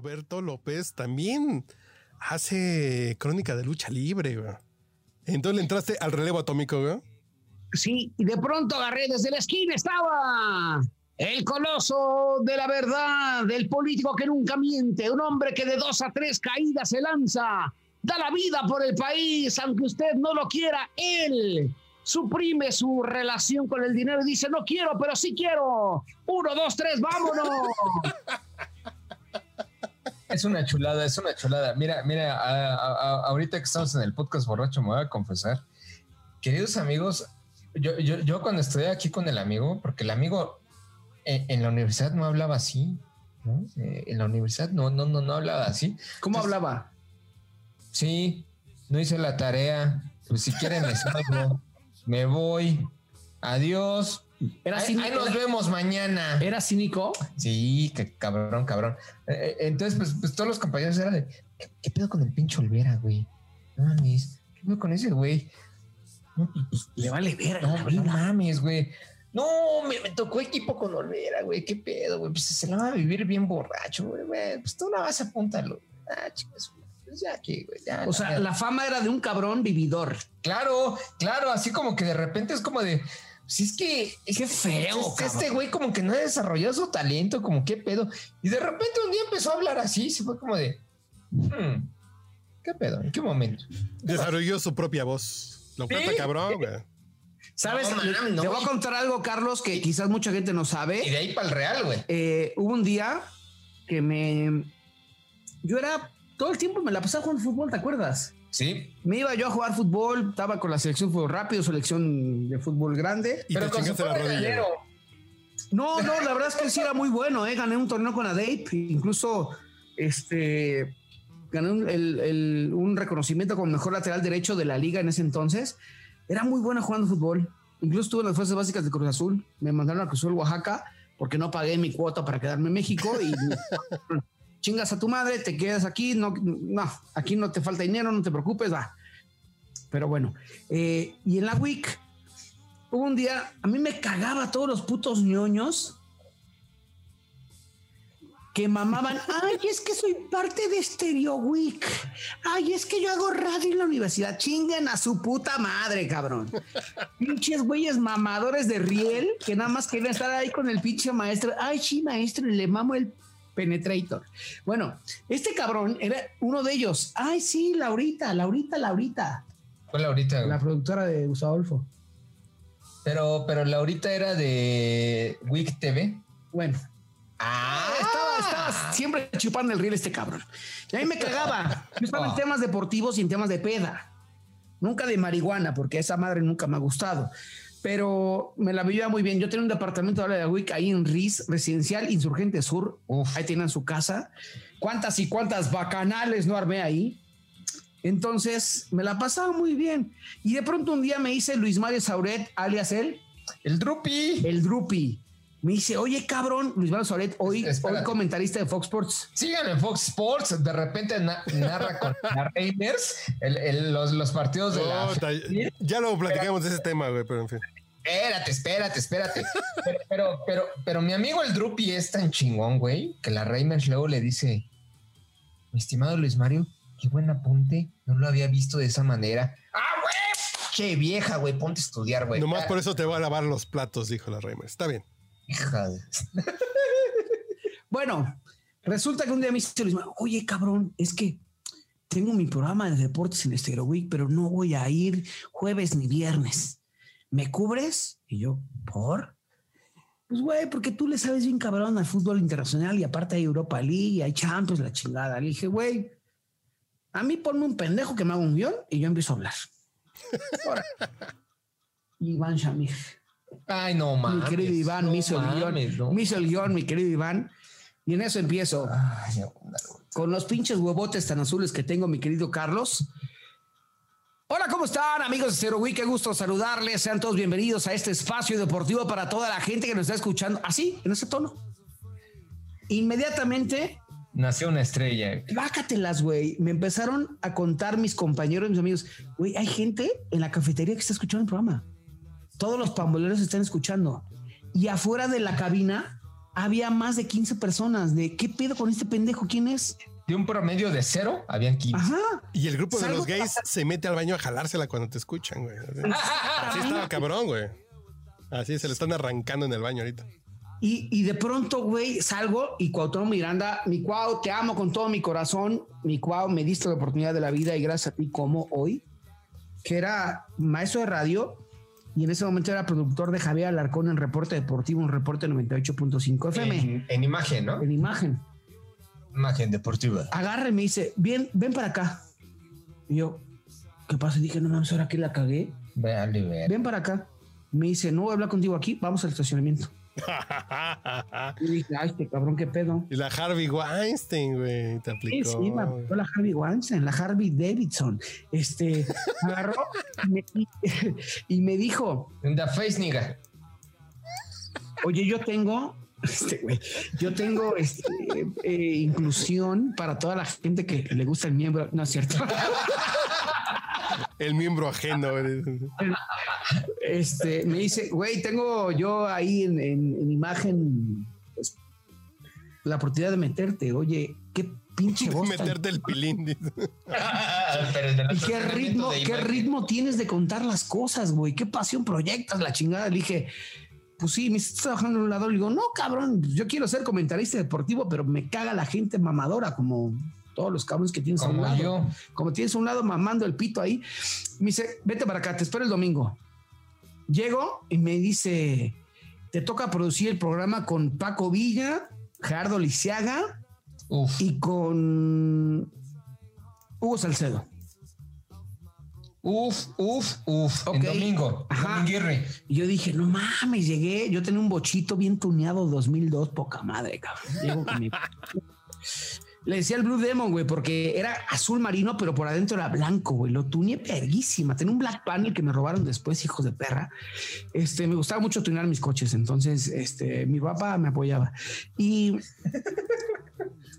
Roberto López también hace crónica de lucha libre, güey. Entonces le entraste al relevo atómico, güey. Sí, y de pronto agarré desde la esquina, estaba el coloso de la verdad, del político que nunca miente, un hombre que de dos a tres caídas se lanza, da la vida por el país, aunque usted no lo quiera, él suprime su relación con el dinero y dice, no quiero, pero sí quiero. Uno, dos, tres, vámonos. Es una chulada, es una chulada. Mira, mira, ahorita que estamos en el podcast borracho, me voy a confesar. Queridos amigos, yo, yo, yo cuando estudié aquí con el amigo, porque el amigo en, la universidad no hablaba así, ¿no? Eh, en la universidad no, no, no, no hablaba así. ¿Cómo hablaba? Sí, no hice la tarea. Pues si quieren me salgo, me voy. Adiós. Era ahí, nos vemos mañana. ¿Era cínico? Sí, que cabrón, cabrón. Eh, eh, entonces, pues, pues, todos los compañeros eran de ¿qué, pedo con el pinche Olvera, güey? No mames, ¿qué pedo con ese güey? No, pues, pues le vale ver. No, no mames, güey. No, me, tocó equipo con Olvera, güey. ¿Qué pedo, güey? Pues se la va a vivir bien borracho, güey. Pues tú la vas a apuntarlo. Ah, chicos, pues ya aquí, güey. o sea, la fama era de un cabrón vividor. Claro, claro. Así como que de repente es como de. Si es que. Qué feo. este güey como que no ha desarrollado su talento, como qué pedo. Y de repente un día empezó a hablar así. Se fue como de. Hmm, ¿Qué pedo? ¿En qué momento? Desarrolló su propia voz. Lo cuenta cabrón, güey. ¿Sabes? te voy a contar algo, Carlos, que quizás mucha gente no sabe. Y de ahí para el Real, güey. Eh, hubo un día que me. Yo era. Todo el tiempo me la pasaba jugando fútbol, ¿te acuerdas? Sí. Me iba yo a jugar fútbol, estaba con la selección fútbol rápido, selección de fútbol grande. Y pero con la rodilla. No, no, la verdad es que sí era muy bueno, ¿eh? Gané un torneo con ADAPE, incluso este gané un, un reconocimiento como mejor lateral derecho de la liga en ese entonces. Era muy buena jugando fútbol. Incluso estuve en las fuerzas básicas de Cruz Azul. Me mandaron a Cruz Azul, Oaxaca, porque no pagué mi cuota para quedarme en México y chingas a tu madre, te quedas aquí, no, no, aquí no te falta dinero, no te preocupes, va. Pero bueno, eh, y en la WIC hubo un día, a mí me cagaba todos los putos ñoños que mamaban, ay, es que soy parte de Stereo Week, ay, es que yo hago radio en la universidad, chinguen a su puta madre, cabrón. Pinches güeyes mamadores de riel que nada más querían estar ahí con el pinche maestro, ay, sí, maestro, le mamo el penetrator. Bueno, este cabrón era uno de ellos, ay, sí, Laurita, Laurita, Laurita. ¿Cuál Laurita? La productora de Gustavo Pero, pero Laurita era de Week TV. Bueno, Ah, estaba, siempre chupando el riel este cabrón. Y ahí me cagaba. Yo estaba en oh. temas deportivos y en temas de peda. Nunca de marihuana, porque esa madre nunca me ha gustado. Pero me la vivía muy bien. Yo tenía un departamento de la WIC ahí en RIS, Residencial Insurgente Sur. Ahí tienen su casa. ¿Cuántas y cuántas bacanales no armé ahí? Entonces me la pasaba muy bien. Y de pronto un día me hice Luis Mario Sauret, alias él. El Drupi. El Drupi me dice, oye, cabrón, Luis Manuel Solet, hoy, hoy comentarista de Fox Sports. Síganme en Fox Sports, de repente narra con Raiders los, los, partidos de la... Ya lo platicamos de ese tema, güey, pero en fin. Espérate, espérate, espérate. pero, pero, pero, mi amigo el Drupi es tan chingón, güey, que la Reimers luego le dice, mi estimado Luis Mario, qué buen apunte, no lo había visto de esa manera. ¡Ah, güey! Che vieja, güey, ponte a estudiar, güey. Nomás por eso te va a lavar los platos, dijo la Reimers. Está bien. bueno, resulta que un día me dice Luis, oye, cabrón, es que tengo mi programa de deportes en Estero Week, pero no voy a ir jueves ni viernes. ¿Me cubres? Y yo, ¿por? Pues, güey, porque tú le sabes bien cabrón al fútbol internacional y aparte hay Europa League, hay Champions, la chingada. Le dije, güey, a mí ponme un pendejo que me haga un guion y yo empiezo a hablar. Iván Shamir. Ay, no mames. Mi querido Iván me hizo el guion. Me hizo el guion, mi querido Iván. Y en eso empiezo. con los pinches huevotes tan azules que tengo, mi querido Carlos. Hola, ¿cómo están amigos de Zero Week? Qué gusto saludarles. Sean todos bienvenidos a este espacio deportivo para toda la gente que nos está escuchando. Así, en ese tono. Inmediatamente. Nació una estrella. Bácatelas, güey. Me empezaron a contar mis compañeros, mis amigos. Güey, hay gente en la cafetería que está escuchando el programa todos los pamboleros están escuchando. Y afuera de la cabina había más de 15 personas. De qué pedo con este pendejo, ¿quién es? De un promedio de cero, habían 15. Ajá. Y el grupo de los gays se mete al baño a jalársela cuando te escuchan, güey. Así estaba cabrón, güey. Así se le están arrancando en el baño ahorita. Y, y de pronto, güey, salgo y Cuauhtémoc Miranda, mi Cuau, te amo con todo mi corazón. Mi Cuau, me diste la oportunidad de la vida y gracias a ti como hoy, que era maestro de radio y en ese momento era productor de Javier Alarcón en Reporte Deportivo, un reporte 98.5 FM, En, en imagen, ¿no? en imagen. Imagen deportiva. Agarra y me dice, bien, ven para acá. Y yo, ¿qué pasa? Y dije, no mames, ahora que la cagué. Vale, ver. Ven para acá. Me dice, no voy a hablar contigo aquí, vamos al estacionamiento. Y dije, ay, este cabrón, qué pedo. y la Harvey Weinstein, güey, te Sí, aplicó. sí, me aplicó la Harvey Weinstein, la Harvey Davidson. Este agarró y me, y me dijo: In the face, nigga. Oye, yo tengo. Este, güey, yo tengo este, eh, inclusión para toda la gente que le gusta el miembro. No es cierto. El miembro ajeno, güey. Este me dice, güey, tengo yo ahí en, en- en imagen pues, la oportunidad de meterte. Oye, qué pinche voz. tan- Meterte el pilín. ¿Y qué ritmo, qué ritmo tienes de contar las cosas, güey? ¿Qué pasión proyectas la chingada? Le dije, pues sí, me estás trabajando en un lado. Le digo, no, cabrón, yo quiero ser comentarista deportivo, pero me caga la gente mamadora, como todos los cabrones que tienes a un lado. yo. Como tienes a un lado mamando el pito ahí. Me dice, vete para acá, te espero el domingo. Llego y me dice, te toca producir el programa con Paco Villa, Gerardo Lisiaga Uf. y con Hugo Salcedo. Uf, uf, uf. Ok. En domingo. Ajá. Y yo dije, no mames, llegué. Yo tenía un bochito bien tuneado 2002, poca madre, cabrón. Llego con mi- Le decía el Blue Demon, güey, porque era azul marino, pero por adentro era blanco, güey. Lo tuneé perguísima. Tenía un Black Panel que me robaron después, hijos de perra. Este, me gustaba mucho tunear mis coches. Entonces, este, mi papá me apoyaba. Y,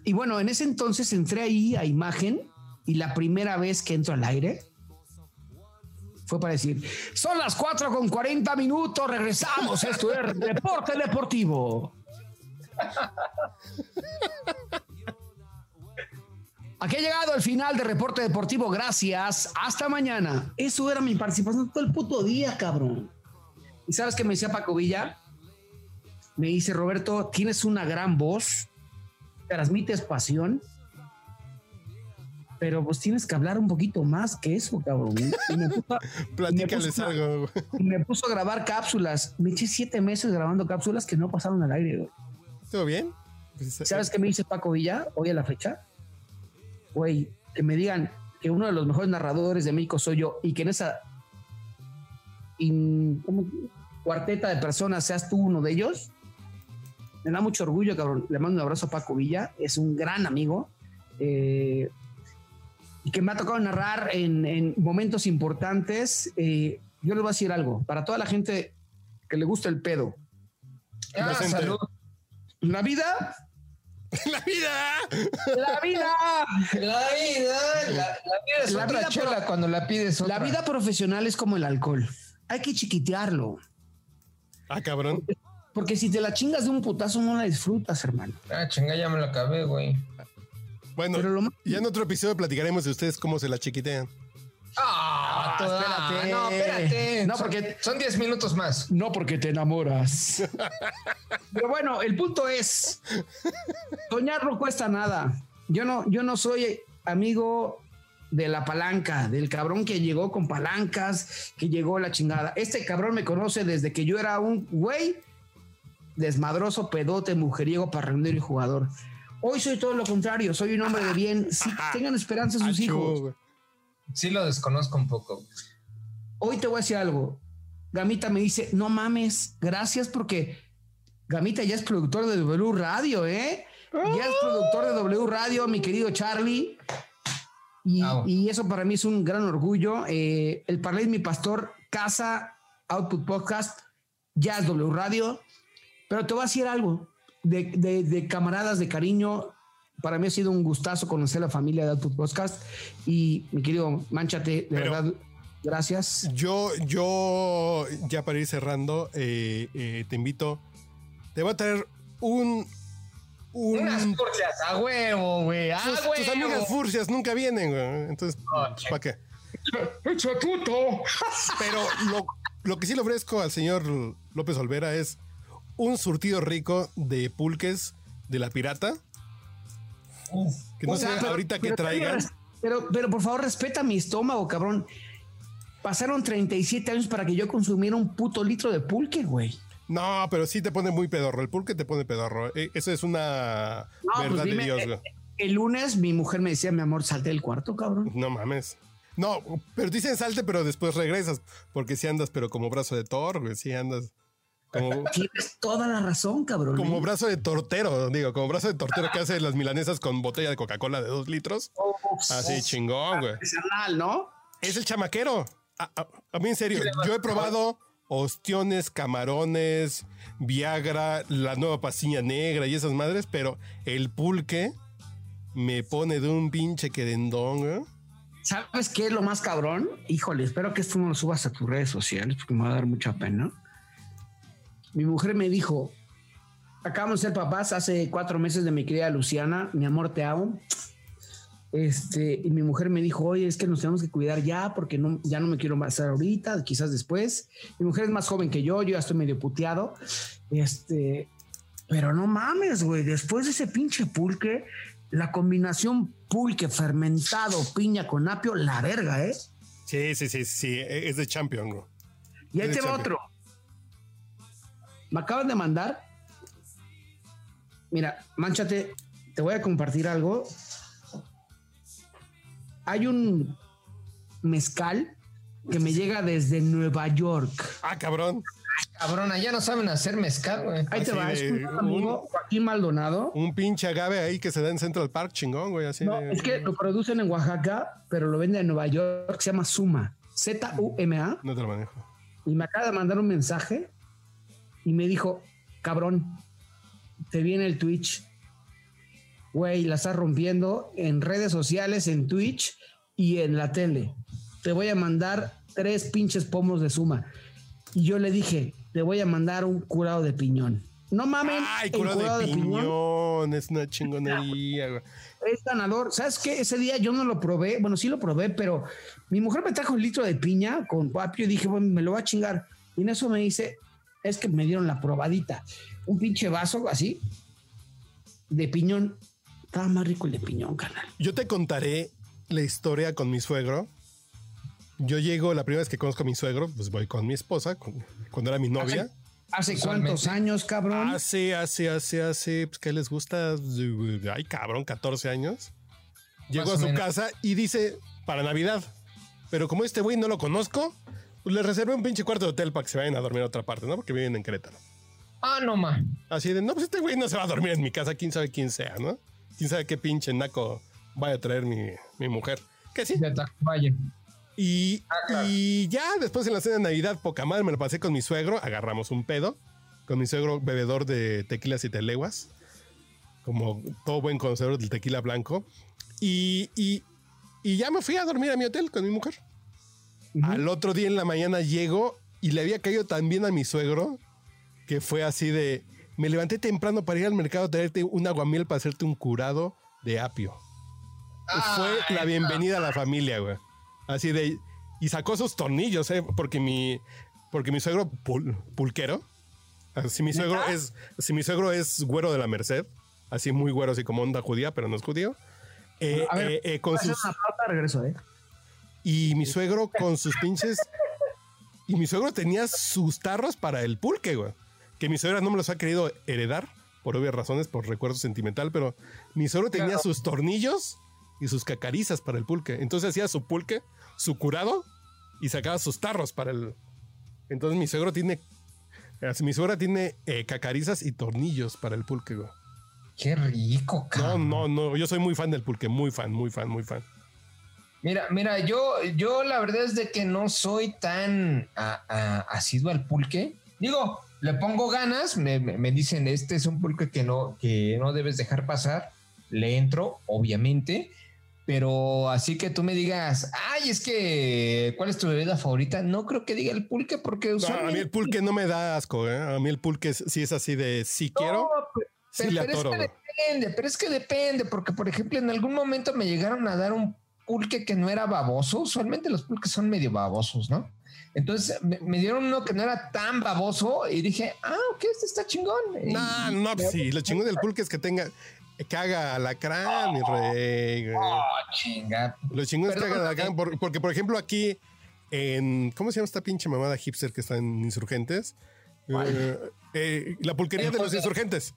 y bueno, en ese entonces entré ahí a imagen y la primera vez que entro al aire, fue para decir, son las 4 con 40 minutos, regresamos, esto es Deporte Deportivo. Aquí ha llegado el final de Reporte Deportivo, gracias, hasta mañana. Eso era mi participación todo el puto día, cabrón. ¿Y sabes qué me decía Paco Villa? Me dice, Roberto, tienes una gran voz, transmites pasión, pero pues tienes que hablar un poquito más que eso, cabrón. Y me puso a- Platícales Me puso- algo. güey. y me puso a grabar cápsulas. Me eché siete meses grabando cápsulas que no pasaron al aire. güey. ¿Todo bien? Pues, ¿Sabes qué me dice Paco Villa hoy a la fecha? Güey, que me digan que uno de los mejores narradores de México soy yo y que en esa cuarteta de personas seas tú uno de ellos. Me da mucho orgullo, cabrón. Le mando un abrazo a Paco Villa. Es un gran amigo. eh, y que me ha tocado narrar en, en momentos importantes. Eh, yo les voy a decir algo. Para toda la gente que le gusta el pedo. Ah, salud. La vida ¡La vida! La vida. La vida, la, la vida es La otra vida, chela cuando la pides otra. La vida profesional es como el alcohol. Hay que chiquitearlo. Ah, cabrón. Porque si te la chingas de un putazo, no la disfrutas, hermano. Ah, chinga, ya me la acabé, güey. Bueno, Pero lo más- ya en otro episodio platicaremos de ustedes cómo se la chiquitean. Ah, toda- espérate. No, espérate. No, Son- porque- Son 10 minutos más. No porque te enamoras. Pero bueno, el punto es, soñar no cuesta nada. Yo no, yo no soy amigo de la palanca, del cabrón que llegó con palancas, que llegó la chingada. Este cabrón me conoce desde que yo era un güey desmadroso, pedote, mujeriego, parrandero y jugador. Hoy soy todo lo contrario, soy un hombre de bien. Sí, tengan esperanza sus Achú, hijos. Sí lo desconozco un poco. Hoy te voy a decir algo. Gamita me dice, no mames, gracias porque Gamita ya es productor de W Radio, ¿eh? Ya es productor de W Radio, mi querido Charlie. Y, y eso para mí es un gran orgullo. Eh, el Parley mi pastor, Casa, Output Podcast, ya es W Radio. Pero te voy a decir algo. De, de- de camaradas, de cariño, para mí ha sido un gustazo conocer la familia de Output Podcast. Y mi querido Manchate, de Pero- verdad, gracias. Yo, yo, ya para ir cerrando, eh, eh, te invito. Te voy a traer un. un Unas furcias, a huevo, güey. A tus, huevo. tus amigas furcias nunca vienen, güey. Entonces, Oh, ¿para qué? ¡Echa puto! Pero lo, lo que sí le ofrezco al señor López Olvera es un surtido rico de pulques de la pirata. Que no O sea, pero- ahorita que traigan. Pero, pero por favor, respeta mi estómago, cabrón. Pasaron 37 años para que yo consumiera un puto litro de pulque, güey. No, pero sí te pone muy pedorro. El pulque te pone pedorro. Eh, Eso es una No, pues verdad de Dios, eh, güey. El lunes mi mujer me decía, mi amor, salte del cuarto, cabrón. No mames. No, pero dicen salte, pero después regresas. Porque si andas, pero como brazo de Thor, güey. Sí andas. Como, Tienes toda la razón, cabrón. como ¿eh? brazo de tortero, digo, como brazo de tortero que hace las milanesas con botella de Coca-Cola de dos litros. Así chingón, güey. Artesanal, ¿no? Es el chamaquero. A, a- a mí, en serio, yo he probado ostiones, camarones, Viagra, la nueva pasilla negra y esas madres, pero el pulque me pone de un pinche querendón. ¿Sabes qué es lo más cabrón? Híjole, espero que esto no lo subas a tus redes sociales porque me va a dar mucha pena. Mi mujer me dijo, acabamos de ser papás hace cuatro meses de mi querida Luciana, mi amor, te amo. Este, y mi mujer me dijo, oye, es que nos tenemos que cuidar ya porque no, ya no me quiero embarazar ahorita, quizás después. Mi mujer es más joven que yo, yo ya estoy medio puteado. Este, pero no mames, güey, después de ese pinche pulque, la combinación pulque fermentado, piña con apio, la verga, ¿eh? Sí, sí, sí, sí, es de champion, güey. Y ahí te va otro. Me acaban de mandar. Mira, manchate, te voy a compartir algo. Hay un mezcal que me llega desde Nueva York. Ah, cabrón. Cabrona, ya no saben hacer mezcal, güey. Ahí te va, es un amigo, Joaquín Maldonado. Un pinche agave ahí que se da en Central Park, chingón, güey. Así No, de- es que lo producen en Oaxaca, pero lo venden en Nueva York, se llama Suma, Z-U-M-A. No te lo manejo. y me acaba de mandar un mensaje y me dijo, cabrón, te viene el Twitch. Güey, la estás rompiendo en redes sociales, en Twitch y en la tele. Te voy a mandar tres pinches pomos de suma. Y yo le dije, te voy a mandar un curado de piñón. No mamen, Ay, curado de piñón. Es una chingonería, güey. es ganador. ¿Sabes qué? Ese día yo no lo probé. Bueno, sí lo probé, pero mi mujer me trajo un litro de piña con papio y dije, bueno, me lo voy a chingar. Y en eso me dice, es que me dieron la probadita. Un pinche vaso así de piñón. Estaba más rico el de piñón, canal. Yo te contaré la historia con mi suegro. Yo llego, la primera vez que conozco a mi suegro, pues voy con mi esposa, con- cuando era mi novia. ¿Hace Usualmente. cuántos años, cabrón? Hace, hace, hace, hace, pues, ¿qué les gusta? Ay, cabrón, 14 años. Llego a su menos. casa y dice, para Navidad. Pero como este güey no lo conozco, pues le reservé un pinche cuarto de hotel para que se vayan a dormir a otra parte, ¿no? Porque viven en Querétaro. Ah, no, ma. Así de, no, pues este güey no se va a dormir en mi casa, quién sabe quién sea, ¿no? Quién sabe qué pinche naco vaya a traer mi, mi mujer. Que sí. De Tacubaya. Y, Ah, claro. y ya después en la cena de Navidad, poca madre, me lo pasé con mi suegro, agarramos un pedo, con mi suegro bebedor de tequilas y teleguas, como todo buen conocedor del tequila blanco. Y, y, y ya me fui a dormir a mi hotel con mi mujer. Al otro día en la mañana llego y le había caído tan bien a mi suegro que fue así de, me levanté temprano para ir al mercado a traerte un aguamiel para hacerte un curado de apio. Fue la bienvenida a la familia, güey. Así de. Y sacó sus tornillos, ¿eh? Porque mi. Porque mi suegro pul- pulquero. Así mi suegro es. Si mi suegro es güero de la Merced. Así muy güero, así como onda judía, pero no es judío. eh, A ver, eh, con sus. una regreso, ¿eh? Y mi suegro con sus pinches. Y mi suegro tenía sus tarros para el pulque, güey. Que mi suegra no me los ha querido heredar, por obvias razones, por recuerdo sentimental, pero mi suegro tenía Claro. sus tornillos y sus cacarizas para el pulque. Entonces hacía su pulque, su curado, y sacaba sus tarros para el. Entonces mi suegro tiene. así, Mi suegra tiene eh, cacarizas y tornillos para el pulque, güey. Qué rico, No, cabrón. no, no. Yo soy muy fan del pulque, muy fan, muy fan, muy fan. Mira, mira, yo, yo la verdad es de que no soy tan a- a- asiduo al pulque. Digo, le pongo ganas, me, dicen, este es un pulque que no, que no debes dejar pasar. Le entro, obviamente, pero así que tú me digas, ay, es que, ¿cuál es tu bebida favorita? No creo que diga el pulque porque No, a usualmente... mí el pulque no me da asco, ¿eh? A mí el pulque sí es así de sí quiero. Pero, le pero es que depende, pero es que depende, porque por ejemplo, en algún momento me llegaron a dar un pulque que no era baboso. Usualmente los pulques son medio babosos, ¿no? Entonces me, me dieron uno que no era tan baboso y dije, ah, ok, este está chingón. Y- No, no, pues sí, lo chingón del pulque es que tenga, que haga alacrán, mi rey, güey. Oh, chinga. Lo chingón es que haga alacrán, por- porque por ejemplo aquí en, ¿cómo se llama esta pinche mamada hipster que está en Insurgentes? Eh, eh, la pulquería El de los insurgentes.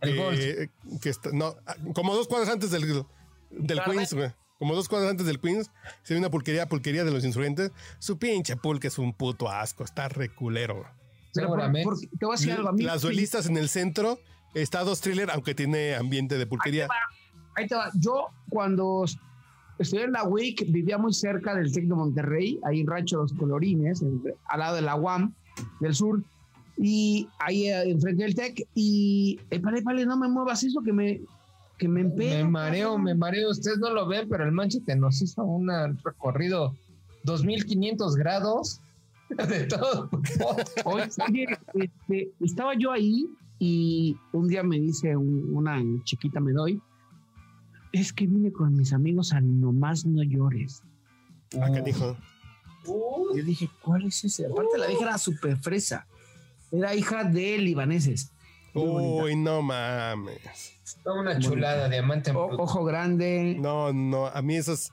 El Eh, que está, no, como dos cuadras antes del, del. Queens, güey. Como dos cuadras antes del Queens, se ve una pulquería, pulquería de los insurgentes. Su pinche pulque es un puto asco, está reculero. Pero por- te voy a decir algo a mí. Las duelistas en el centro, está dos thriller, aunque tiene ambiente de pulquería. Ahí te va. Yo cuando estudié en la WIC vivía muy cerca del TEC de Monterrey, ahí en Rancho Los Colorines, en- al lado de la UAM del sur, y ahí eh, enfrente del TEC, y eh, vale, vale, no me muevas eso que me, que me empeño. Me mareo, me mareo. Ustedes no lo ven, pero el Manchester nos hizo un recorrido 2500 grados de todo. Oye, este, estaba yo ahí y un día me dice un- una chiquita, me doy, es que vine con mis amigos a Nomás No Llores. Ah, canijo. Yo dije, ¿cuál es ese? Aparte la vieja era súper fresa. Era hija de libaneses. Uy, no mames. Toda una chulada, diamante en O- bruto. ojo grande. No, no, a mí esos.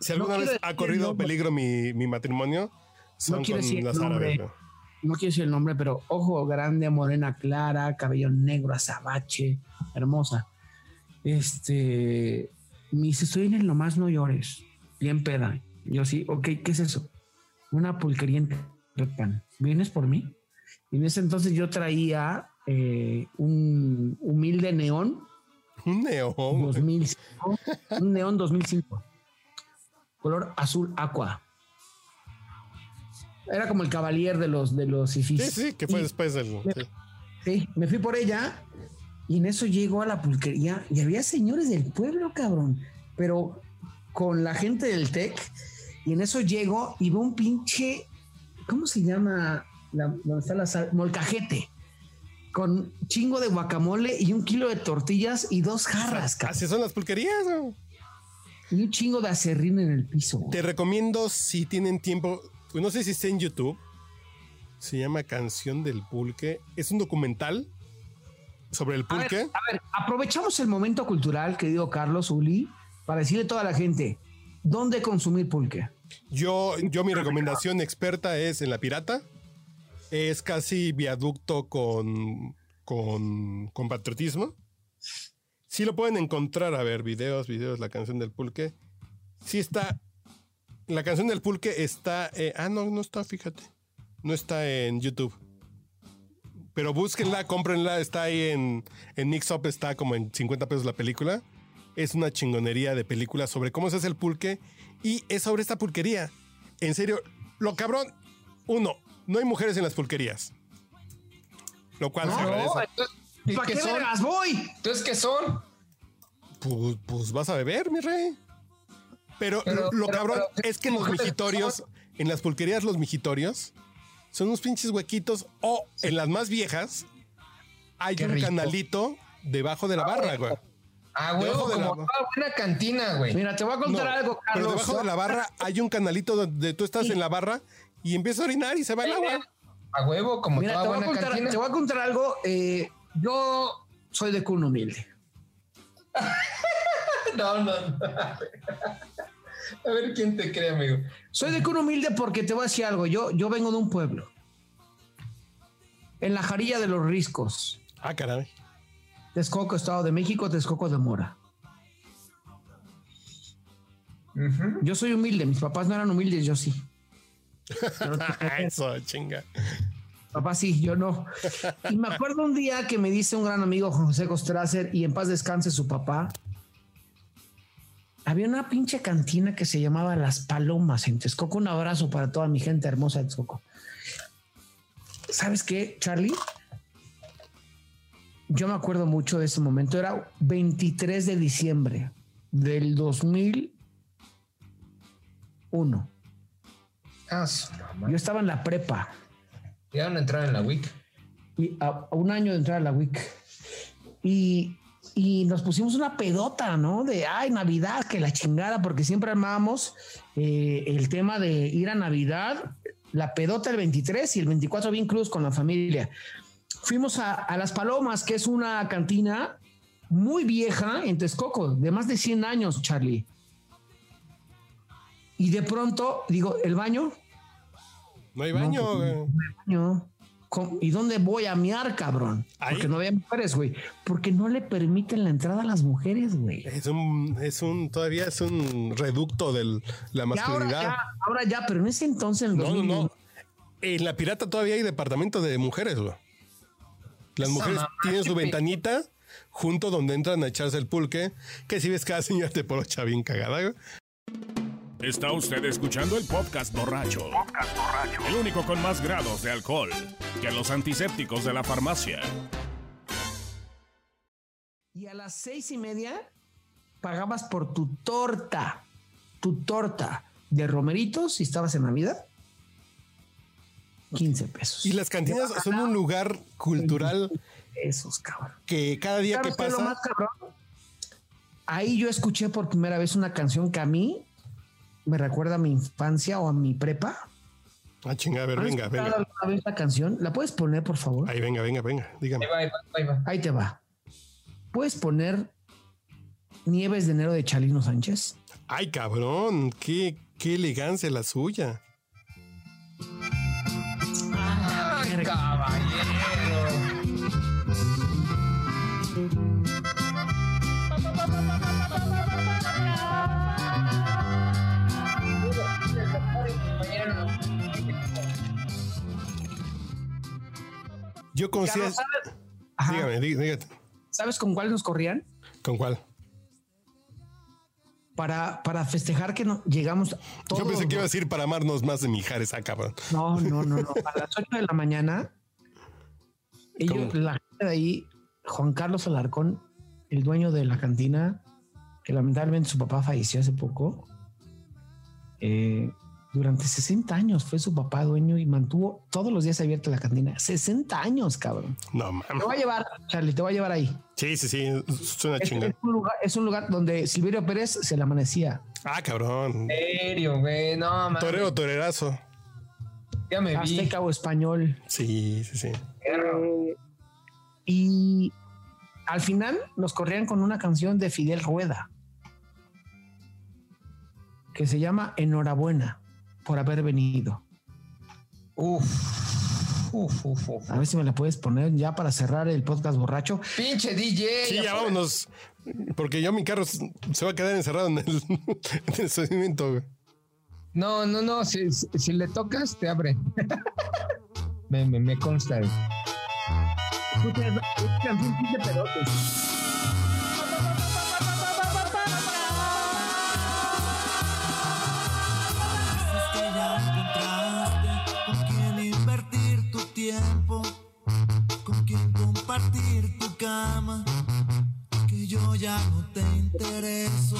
Si alguna vez ha corrido nombre. peligro mi, mi matrimonio, son quiero decir con las árabes. nombre. No quiero decir el nombre, pero ojo grande, morena clara, cabello negro, azabache, hermosa. Este. Me dice, estoy en el nomás no llores. Bien peda. Yo sí, ok, ¿qué es eso? Una pulquería en. ¿Vienes por mí? Y en ese entonces yo traía eh, un humilde neón Un neón. güey. 2005, un neón 2005, color azul aqua. Era como el cavalier de los de los Sí, fifís. sí, que fue Y- después del. sí. Sí, me fui por ella y en eso llego a la pulquería y había señores del pueblo, cabrón, pero con la gente del TEC y en eso llego y veo un pinche, ¿cómo se llama? La, donde está la sal? Molcajete. Con chingo de guacamole y un kilo de tortillas y dos jarras, cabrón. Así son las pulquerías. güey. Y un chingo de acerrín en el piso. Te recomiendo si tienen tiempo. pues No sé si está en YouTube. Se llama Canción del Pulque. Es un documental sobre el A ver, pulque. a ver, aprovechamos el momento cultural, querido Carlos Uli, para decirle a toda la gente dónde consumir pulque. Yo, yo mi recomendación experta es en La Pirata. Es casi viaducto con, con, con patriotismo. Sí lo pueden encontrar, a ver, videos, videos, la canción del pulque. Sí está. La canción del pulque está. eh, ah, no, no está, fíjate. No está en YouTube. Pero búsquenla, cómprenla. Está ahí en, en Mix Up, está como en 50 pesos la película. Es una chingonería de película sobre cómo se hace el pulque. Y es sobre esta pulquería. En serio, lo cabrón. Uno, no hay mujeres en las pulquerías. Lo cual se No, agradece. entonces, ¿y ¿Para qué son? vergas voy? Entonces, ¿qué son? Pues, pues vas a beber, mi rey. Pero, Pero- lo pero- cabrón pero- es que en los mijitorios, en las pulquerías, los mijitorios, son unos pinches huequitos. O en las más viejas, hay Qué un rico. canalito debajo de la barra, güey. Ah, Debajo huevo, de la- como toda buena cantina, güey. Mira, te voy a contar No, algo, Pero Carlos. debajo de la barra hay un canalito donde tú estás en la barra y empiezas a orinar y se va el agua. A huevo, como Mira, toda te voy, a contar, cantina. te voy a contar algo. eh, yo soy de cuna humilde. No, no, no. A ver quién te cree, amigo. Soy de cuna humilde porque te voy a decir algo. Yo, yo vengo de un pueblo. En la jarilla de los riscos. Ah, caray. Texcoco, Estado de México, Texcoco de Mora. Ujú. Yo soy humilde. Mis papás no eran humildes, yo sí. Eso, chinga. Papá sí, yo no. Y me acuerdo un día que me dice un gran amigo José Costracer y en paz descanse su papá. Había una pinche cantina que se llamaba Las Palomas en Texcoco. Un abrazo para toda mi gente hermosa de Texcoco. ¿Sabes qué, Charlie? Yo me acuerdo mucho de ese momento. Era 23 de diciembre del 2001. Ah, su mamá. Yo estaba en la prepa. Llegaron a entrar en la WIC. y a, a un año de entrar a la WIC. y, y nos pusimos una pedota, ¿no? De, ay, Navidad, que la chingada, porque siempre armábamos eh, el tema de ir a Navidad, la pedota el 23 y el 24 bien cruz con la familia. Fuimos a, a Las Palomas, que es una cantina muy vieja en Texcoco, de más de 100 años, Charlie. Y de pronto, digo, ¿el baño? No hay baño, No, pues. ¿Y dónde voy a miar, cabrón? Ahí. Porque no había mujeres, güey. Porque no le permiten la entrada a las mujeres, güey. Es un, es un, todavía es un reducto de la Y ahora masculinidad. ya, ahora ya, pero en ese entonces, en el No, no, 2001, no. En la pirata todavía hay departamento de mujeres, güey. Las mujeres mamá, tienen su ventanita junto donde entran a echarse el pulque, que si ves cada señora te porocha bien cagada, güey. Está usted escuchando el podcast borracho. El único con más grados de alcohol que los antisépticos de la farmacia. Y a las seis y media pagabas por tu torta, tu torta de romeritos, si estabas en Navidad, 15 pesos. Y las cantinas son un lugar cultural Esos, cabrón. que cada día que ¿Sabes qué es lo pasa. más cabrón? Ahí yo escuché por primera vez una canción que a mí me recuerda a mi infancia o a mi prepa. Ah, chinga, a ver, ¿Has venga, escuchado venga. alguna vez la canción? ¿La puedes poner, por favor? Ahí, venga, venga, venga, dígame. Ahí va, ahí va, ahí va. Ahí te va. ¿Puedes poner Nieves de enero de Chalino Sánchez? Ay, cabrón, qué, qué elegancia la suya. Yo. Ajá. Dígame, dí- dígate. ¿Sabes con cuál nos corrían? ¿Con cuál? Para, para festejar que no, llegamos todos. Yo pensé que iba a decir para amarnos más de Mijares, ah, cabrón. No, no, no, no. A las 8 de la mañana, ellos, ¿Cómo? la gente de ahí, Juan Carlos Alarcón, el dueño de la cantina, que lamentablemente su papá falleció hace poco, eh, durante 60 años fue su papá dueño y mantuvo todos los días abierta la cantina. 60 años, cabrón. No Te mames. voy a llevar, Charlie, te voy a llevar ahí. Sí, sí, sí. Suena Es, chingón. es un lugar, es un lugar donde Silverio Pérez se le amanecía. Ah, cabrón. En serio, güey. No, mames. Torero, torerazo. Ya me vi. Azteca o español. Sí, sí, sí. Eh, y al final nos corrían con una canción de Fidel Rueda que se llama Enhorabuena por haber venido. Uf. Uf, uf, uf. A ver si me la puedes poner ya para cerrar el podcast borracho. Pinche DJ. Sí, ya vámonos. Porque yo mi carro se va a quedar encerrado en el, en el güey. No, no, no. Si, le tocas, te abre. me, me, me consta. güey. Escucha, tiempo, con quien compartir tu cama, que yo ya no te intereso.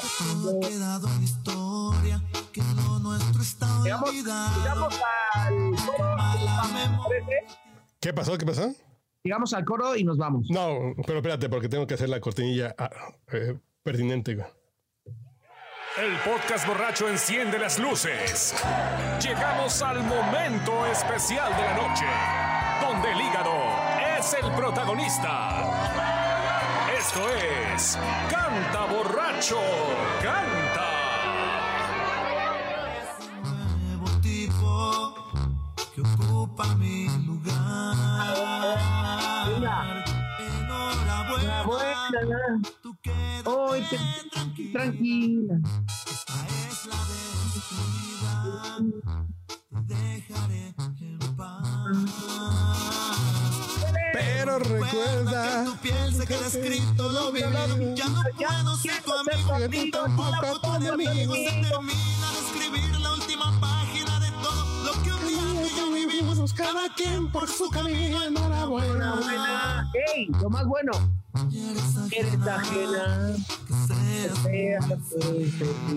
Que todo ha quedado en historia, que lo nuestro está olvidado. ¿Qué pasó? ¿Qué pasó? Llegamos al coro y nos vamos. No, pero espérate, porque tengo que hacer la cortinilla ah, eh, pertinente, güey. El podcast borracho enciende las luces. Llegamos al momento especial de la noche, donde el hígado es el protagonista. Esto es Canta borracho, canta. nuevo tipo que ocupa mi lugar. Tú Hoy te tranquila. Esta es la despedida. Te dejaré en paz. Pero recuerda. que tu piel se queda escrito lo viví. Ya no puedo ser tu amigo, ni tampoco tu enemigo. Se termina de escribir la última página de todo lo que un día tú y yo vivimos. Cada quien por su camino. Enhorabuena. ¡Ey! Lo más bueno. Y eres ajena,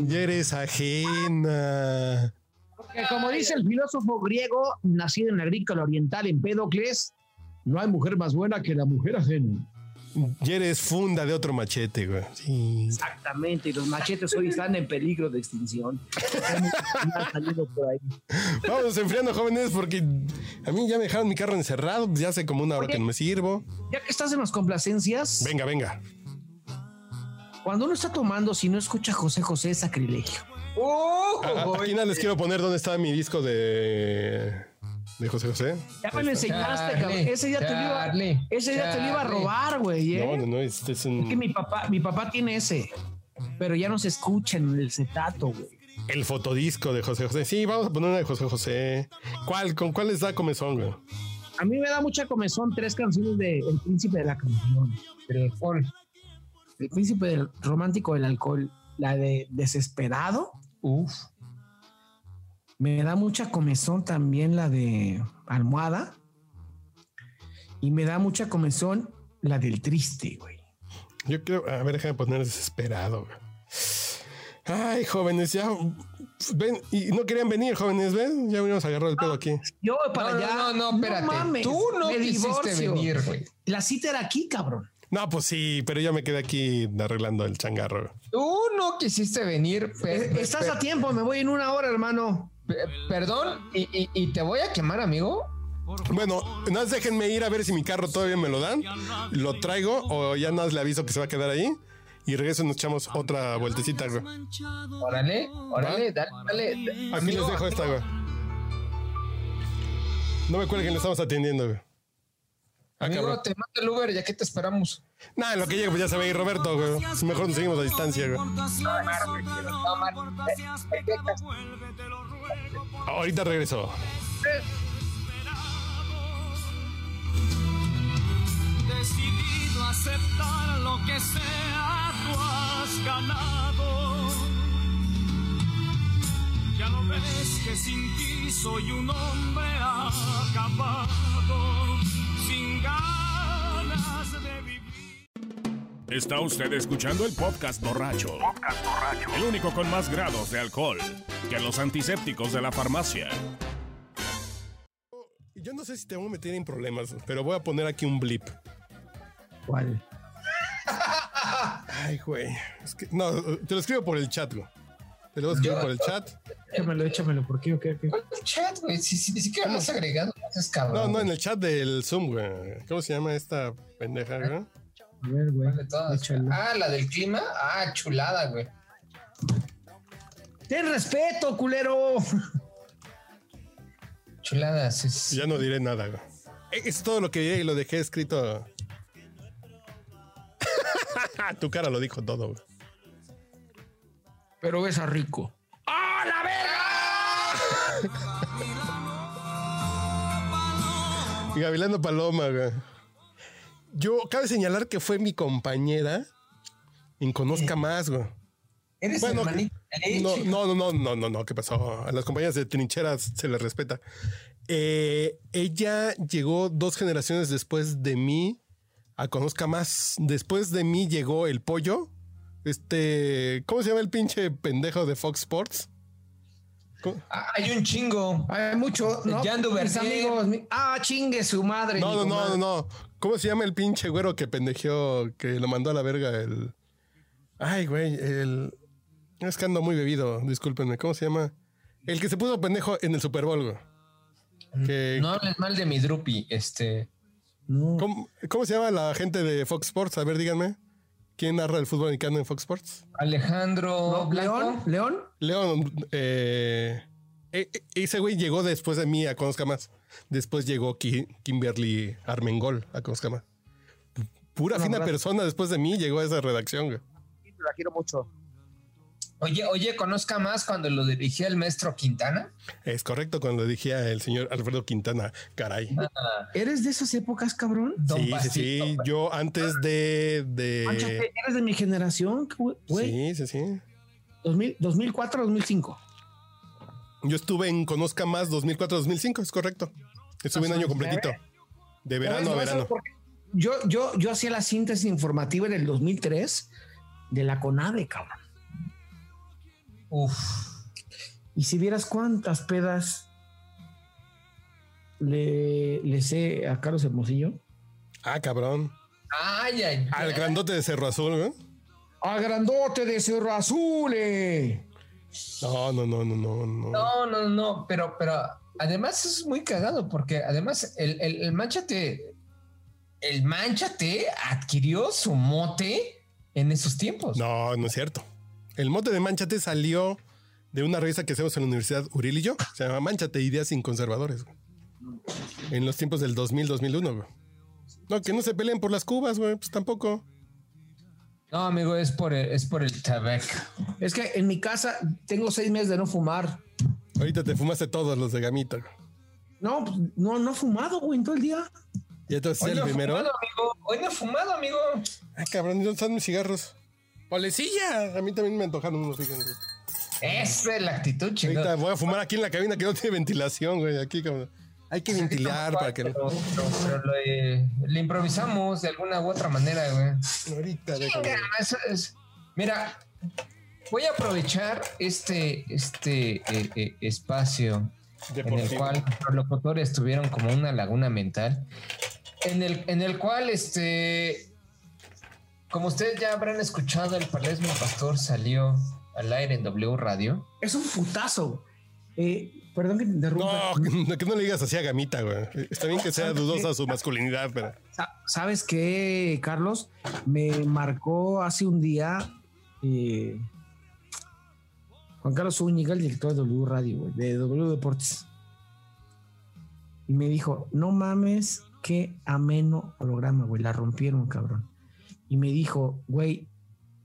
eres ajena. Como dice el filósofo griego, nacido en la agrícola oriental, Empédocles, No hay mujer más buena que la mujer ajena. Y eres funda de otro machete, güey. Sí. Exactamente, y los machetes hoy están en peligro de extinción. Por ahí. Vamos enfriando, jóvenes, porque a mí ya me dejaron mi carro encerrado. Ya hace como una hora Oye. que no me sirvo. Ya que estás en las complacencias, Venga, venga. cuando uno está tomando, si no escucha a José José, es sacrilegio. ¡Uh! A- a- Aquí nada les quiero poner dónde está mi disco de, de José José. Ya me lo enseñaste, cabrón. Ese día te lo iba, ese día te lo iba a robar, güey. ¿eh? No, no, no, este es un- Es que mi papá, mi papá tiene ese, pero ya no se escucha en el cetato, güey. el fotodisco de José José. Sí, vamos a poner una de José José. ¿Cuál? ¿Con cuál les da comezón, güey? A mí me da mucha comezón tres canciones de El Príncipe de la Canción. Del alcohol. El Príncipe del Romántico del Alcohol. La de Desesperado. Uf. Me da mucha comezón también la de Almohada. Y me da mucha comezón la del Triste, güey. Yo quiero, a ver, déjame poner desesperado. güey. Ay, jóvenes, ya ven, y no querían venir, jóvenes, ven, ya venimos a agarrar el pedo aquí. Yo para No, allá. no, no, no, espérate. mames, Tú no me quisiste divorcio. venir, güey. La cita era aquí, cabrón. No, pues sí, pero ya me quedé aquí arreglando el changarro. Tú no quisiste venir. Eh, Estás a tiempo, me voy en una hora, hermano. Pe- Perdón, y, y- y te voy a quemar, amigo. Bueno, nada más déjenme ir a ver si mi carro todavía me lo dan. Lo traigo o ya nada más le aviso que se va a quedar ahí. Y regreso y nos echamos otra vueltecita, güey. Órale, órale, dale, dale. Aquí Amigo, les dejo esta, güey. No me cuelguen, le estamos atendiendo, güey. Ah, Amigo, cabrón. te mando el Uber, ya que te esperamos. Nada, en lo que llegue, pues ya se va a ir Roberto, güey. Mejor nos seguimos a distancia, güey. No. Eh, eh, Ahorita regreso. Decidido a aceptar lo que sea, tú has ganado. Ya no ves que sin ti soy un hombre acabado, sin ganas Está usted escuchando el podcast borracho. El único con más grados de alcohol que los antisépticos de la farmacia. Yo no sé si te voy a meter en problemas, pero voy a poner aquí un blip. ¿Cuál? Ay, güey. Es que, no, te lo escribo por el chat, güey. Te lo voy a escribir por el chat. Échamelo, échamelo, ¿por qué o qué? ¿Cuál es el chat, güey? Si, si ni siquiera lo has agregado, es No, cabrón. no, en el chat del Zoom, güey. ¿Cómo se llama esta pendeja, güey? A ver, güey. Ah, la del clima. Ah, chulada, güey. Ten respeto, culero. Chulada, sí, sí. Ya no diré nada, güey. Eh, Es todo lo que vi y lo dejé escrito. tu cara lo dijo todo, güey. Pero besa rico. ¡Ah, la verga! Y Gavilano Paloma, güey. Yo, cabe señalar que fue mi compañera en Conozca Más, güey. Eres Bueno, hermanito. de No, no, no, no, no, no, no, ¿qué pasó? A las compañías de trincheras se les respeta. Eh, ella llegó dos generaciones después de mí a Conozca Más. Después de mí llegó el pollo. Este, ¿cómo se llama el pinche pendejo de Fox Sports? ¿Cómo? Ah, hay un chingo. Hay mucho, ¿no? Jan Mis Duvernier. amigos. mi- Ah, chingue su madre. No, no, no, no, no. ¿Cómo se llama el pinche güero que pendejeó, que lo mandó a la verga el... Ay, güey, el... Es que ando muy bebido, discúlpenme. ¿Cómo se llama? El que se puso pendejo en el Super Bowl, güey. Que- No hables mal de mi Drupi. Este. No. ¿Cómo, cómo se llama la gente de Fox Sports? A ver, díganme. ¿Quién narra el fútbol americano en Fox Sports? Alejandro No. León, León. León, eh, e- e- ese güey llegó después de mí a Conozca Más. Después llegó Ki- Kimberly Armengol a Conozca Más. Pura fina persona después de mí llegó a esa redacción, güey. La quiero mucho. Oye, oye, conozca más cuando lo dirigía el maestro Quintana. Es correcto cuando dije el señor Alfredo Quintana. Caray. ¿Eres de esas épocas, cabrón? Don Sí, sí, sí. Yo antes de. Mancho, de ¿Eres de mi generación, güey? sí, sí, sí. 2000, 2004, 2005. Yo estuve en Conozca Más 2004-2005, es correcto. Estuve un año completito. De verano a verano. Yo, yo, yo hacía la síntesis informativa en el 2003 de la CONADE, cabrón. Uf. Y si vieras cuántas pedas le, le sé a Carlos Hermosillo. Ah, cabrón. Ay, ay, Al ay. grandote de Cerro Azul, güey. ¡A grandote de Cerro Azul! eh! No, no, no, no, no, no. No, no, no, pero, pero además es muy cagado porque además el, el, el Manchate, el Manchate adquirió su mote en esos tiempos. No, no es cierto. El mote de Manchate salió de una revista que hacemos en la Universidad Uriel y yo. Se llama Manchate, Ideas sin Conservadores. güey. En los tiempos del 2000-2001, güey. No, que no se peleen por las cubas, güey. Pues tampoco. No, amigo, es por el, es por el tabaco. Es que en mi casa tengo seis meses de no fumar. Ahorita te fumaste todos los de gamita. güey. No, pues, no, no he fumado, güey, en todo el día. ¿Ya te vas a Hoy no el he primero? fumado, amigo. Hoy no he fumado, amigo. Ah, cabrón, ¿y ¿dónde están mis cigarros? ¡Polecilla! A mí también me antojaron unos, fíjense. Esa es la actitud, Ahorita chingada. voy a fumar aquí en la cabina que no tiene ventilación, güey. Aquí, cabrón. Hay que ventilar para que no. Pero, pero- pero lo, eh, le improvisamos de alguna u otra manera, güey. Ahorita. Chinga, es- Mira, voy a aprovechar este, este eh, eh, espacio en el cual los locutores tuvieron como una laguna mental, en el, en el cual, este, como ustedes ya habrán escuchado, el Palés Mi Pastor salió al aire en W Radio. Es un putazo. Eh, perdón que te interrumpa. No, que no le digas así a Gamita, güey. Está bien que sea dudosa su masculinidad, pero. Sa- ¿Sabes qué, Carlos? Me marcó hace un día eh, Juan Carlos Zúñiga, el director de W Radio, güey, de W Deportes. Y me dijo, no mames, qué ameno programa, güey. La rompieron, cabrón. Y me dijo, güey,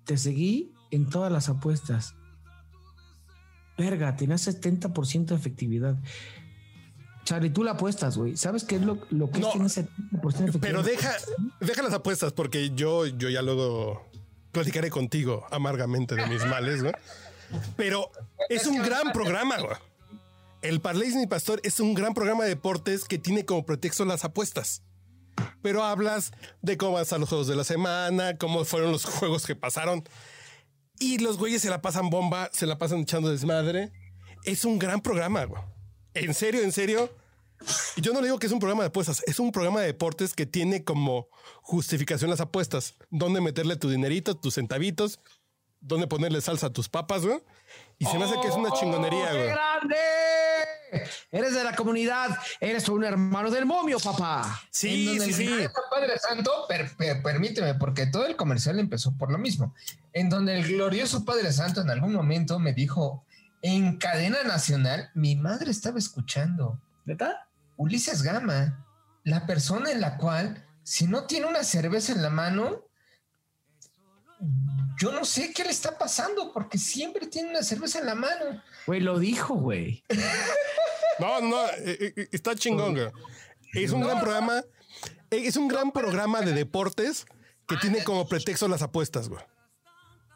te seguí en todas las apuestas. Verga, tenías 70% de efectividad. Charlie, tú la apuestas, güey. ¿Sabes qué es lo, lo que No, es tener 70% de efectividad? Pero deja, deja las apuestas, porque yo, yo ya luego platicaré contigo amargamente de mis males, güey. Pero es un gran programa, güey. El Parléis Mi Pastor es un gran programa de deportes que tiene como pretexto las apuestas. Pero hablas de cómo van a estar los juegos de la semana, cómo fueron los juegos que pasaron. Y los güeyes se la pasan bomba, se la pasan echando desmadre. Es un gran programa, güey. En serio, en serio. Yo no le digo que es un programa de apuestas, es un programa de deportes que tiene como justificación las apuestas. Dónde meterle tu dinerito, tus centavitos, dónde ponerle salsa a tus papas, güey. Y se me hace que es una chingonería, ¡Oh, ¡Qué güey. grande! Eres de la comunidad, eres un hermano del momio, papá. Sí, sí, sí. Padre Santo, per- per- permíteme, porque todo el comercial empezó por lo mismo. En donde el glorioso Padre Santo en algún momento me dijo, en cadena nacional, mi madre estaba escuchando. ¿Neta? Ulises Gama, la persona en la cual, si no tiene una cerveza en la mano, yo no sé qué le está pasando, porque siempre tiene una cerveza en la mano. Güey, lo dijo, güey. No, no, eh, eh, está chingón, güey. Es un gran programa, eh, es un gran programa de deportes que tiene como pretexto las apuestas, güey.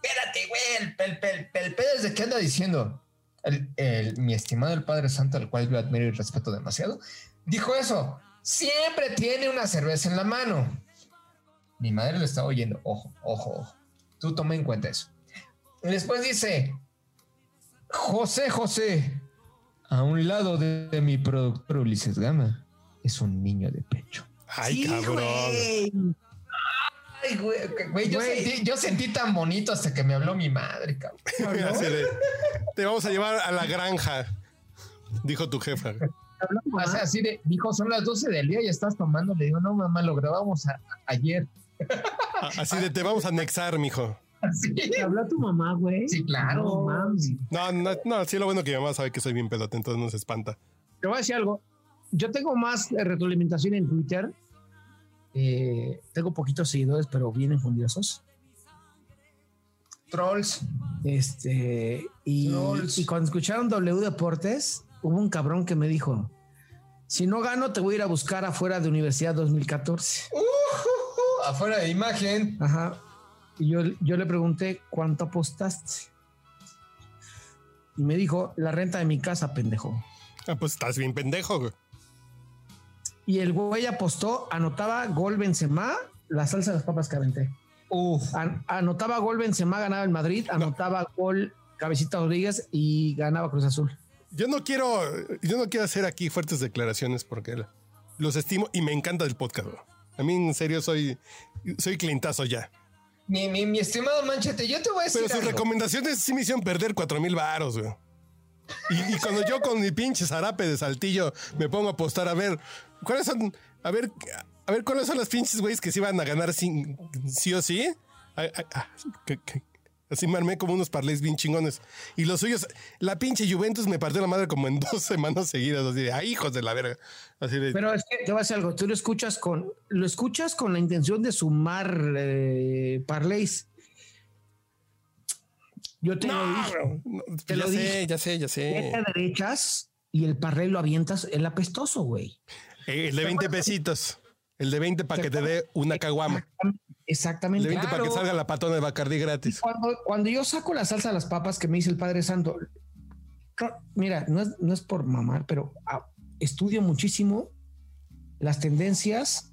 Espérate, güey, el, el, el, el pedo es de qué anda diciendo. El, el- mi estimado el Padre Santo, al cual yo admiro y respeto demasiado, dijo eso. Siempre tiene una cerveza en la mano. Mi madre lo estaba oyendo. Ojo, ojo, ojo. Tú toma en cuenta eso. Y después dice, José José, a un lado de, de mi productor Ulises Gama, es un niño de pecho. Ay, Sí, cabrón. güey. Ay, güey, güey, yo, Güey. Sentí, yo sentí tan bonito hasta que me habló mi madre, cabrón. Te vamos a llevar a la granja, dijo tu jefa. O sea, así de, dijo, son las 12 del día y estás tomando. Le digo, no, mamá, lo grabamos a- ayer. A- Así de, te vamos a anexar, mijo. Así. ¿Te habló tu mamá, güey? Sí, claro. No. No, no, no, sí, lo bueno que mi mamá sabe que soy bien pedote, entonces no se espanta. Te voy a decir algo. Yo tengo más eh, retroalimentación en Twitter. Eh, tengo poquitos seguidores, pero bien enfundiosos. Trolls. Este, y, Trolls. y cuando escucharon W Deportes, hubo un cabrón que me dijo: Si no gano, te voy a ir a buscar afuera de Universidad 2014. Afuera de imagen. Ajá. Y yo, yo le pregunté: ¿Cuánto apostaste? Y me dijo: La renta de mi casa, pendejo. Ah, pues estás bien pendejo, güey. Y el güey apostó, anotaba gol Benzema, la salsa de las papas que aventé. Uf. An- anotaba gol Benzema, ganaba el Madrid, anotaba gol Cabecita Rodríguez y ganaba Cruz Azul. Yo no quiero, yo no quiero hacer aquí fuertes declaraciones porque los estimo y me encanta el podcast. güey. A mí en serio soy, soy clientazo ya. Mi, mi, mi estimado Manchete, yo te voy a decir. Pero sus algo. recomendaciones sí me hicieron perder cuatro mil varos, güey. Y, y cuando yo con mi pinche zarape de saltillo me pongo a apostar a ver cuáles son, a ver, a ver cuáles son las pinches güeyes que se iban a ganar sin, sí o sí. Ay, ay, ah, que- que- Así me armé como unos parlays bien chingones. Y los suyos, la pinche Juventus me partió la madre como en dos semanas seguidas. Así de, ay, hijos de la verga. Así de, Pero es que te voy a decir algo, tú lo escuchas con, lo escuchas con la intención de sumar eh, parlays. Yo te lo dije, no, te ya lo sé, dije. ya sé, ya sé. a derechas y el parlay lo avientas, el apestoso, güey. Eh, el de 20 pesitos. El de 20 para que te dé una caguama. Exactamente. de 20 para que Claro. salga la patona de Bacardí gratis. Cuando, cuando yo saco la salsa a las papas que me dice el Padre Santo, claro, mira, no es, no es por mamar, pero ah, estudio muchísimo las tendencias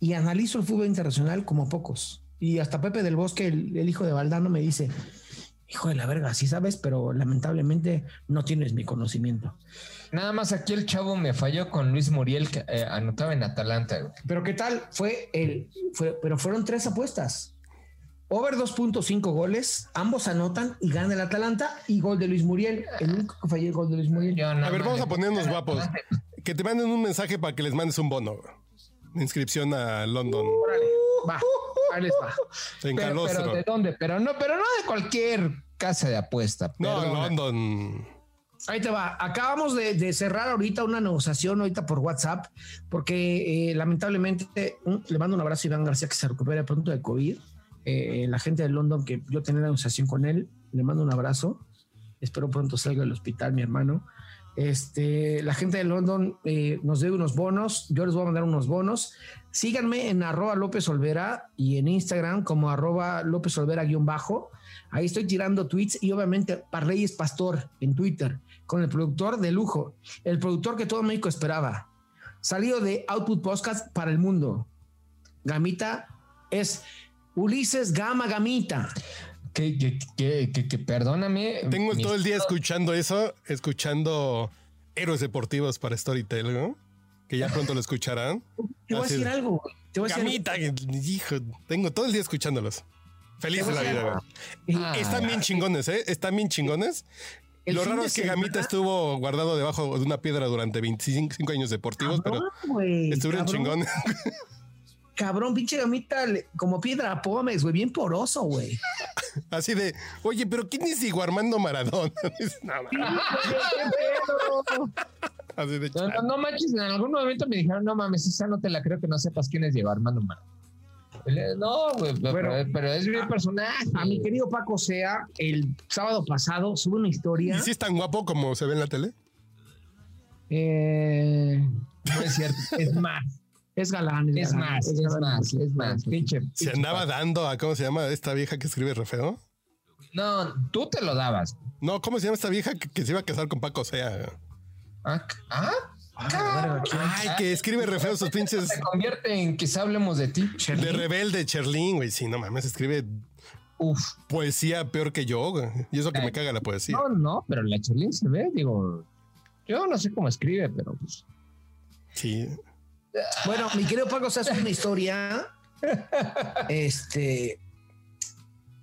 y analizo el fútbol internacional como pocos. Y hasta Pepe del Bosque, el, el hijo de Valdano, me dice, hijo de la verga, sí sabes, pero lamentablemente no tienes mi conocimiento. Nada más aquí el chavo me falló con Luis Muriel, que eh, anotaba en Atalanta. güey. Pero ¿qué tal? Fue el, fue, pero fueron tres apuestas. Over 2.5 goles, ambos anotan y gana el Atalanta y gol de Luis Muriel. El único que falló el gol de Luis Muriel. Yo A ver, vamos a ponernos guapos. Que te manden un mensaje para que les mandes un bono. Inscripción a London. Órale, va, ahí les va. En Pero, pero ¿de dónde? Pero no, pero no de cualquier casa de apuesta. No. London. Ahí te va. Acabamos de, cerrar ahorita una negociación ahorita por WhatsApp, porque eh, lamentablemente le mando un abrazo a Iván García que se recupere pronto de COVID. Eh, la gente de London, que yo tenía la negociación con él, le mando un abrazo. Espero pronto salga del hospital, mi hermano. Este, la gente de London eh, nos debe unos bonos. Yo les voy a mandar unos bonos. Síganme en arroba López Olvera y en Instagram como arroba López Olvera guion bajo. Ahí estoy tirando tweets y obviamente Parreyes Pastor en Twitter con el productor de lujo, el productor que todo México esperaba. Salido de Output Podcast para el mundo. Gamita es Ulises Gama Gamita. Que, que, que, que- que perdóname. Tengo todo el día escuchando eso, escuchando héroes deportivos para Storytel, ¿no? Que ya pronto lo escucharán. Te voy a Así decir de- algo. Te voy a decir Gamita, hijo, tengo todo el día escuchándolos. Feliz de la vida, Ah, Están bien chingones, ¿eh? Están bien chingones. El Lo raro es que semana- Gamita estuvo guardado debajo de una piedra durante 25 años deportivos, pero Cabrón, güey, estuvieron cabrón. chingones. Cabrón, pinche gamita, como piedra pómez, güey, bien poroso, güey. Así de, oye, pero ¿quién es Diego Armando Maradona? Así de, No, no, no manches, en algún momento me dijeron, no mames, esa no te la creo que no sepas quién es Diego Armando Mar. No, güey, pero, pero es mi personaje. A mi querido Paco Sea, el sábado pasado sube una historia. ¿Y si es tan guapo como se ve en la tele? Eh, No es cierto. es más, es galán. Es galán, más, es galán. más, es más. Pinche. Se andaba dando a, ¿cómo se llama? Esta vieja que escribe re feo. No, tú te lo dabas. No, ¿cómo se llama esta vieja que, que se iba a casar con Paco Sea? Ah, ah, Ah. Ay, que escribe re feo sus pinches se convierte en quizá hablemos de ti. de rebelde Cherlín, güey. Sí, no mames, escribe Uf. poesía peor que yo, güey. Y eso que me caga la poesía. No, no, pero la Chelín se ve, digo. Yo no sé cómo escribe, pero pues. Sí. Bueno, mi querido Paco Sea sube una historia. Este.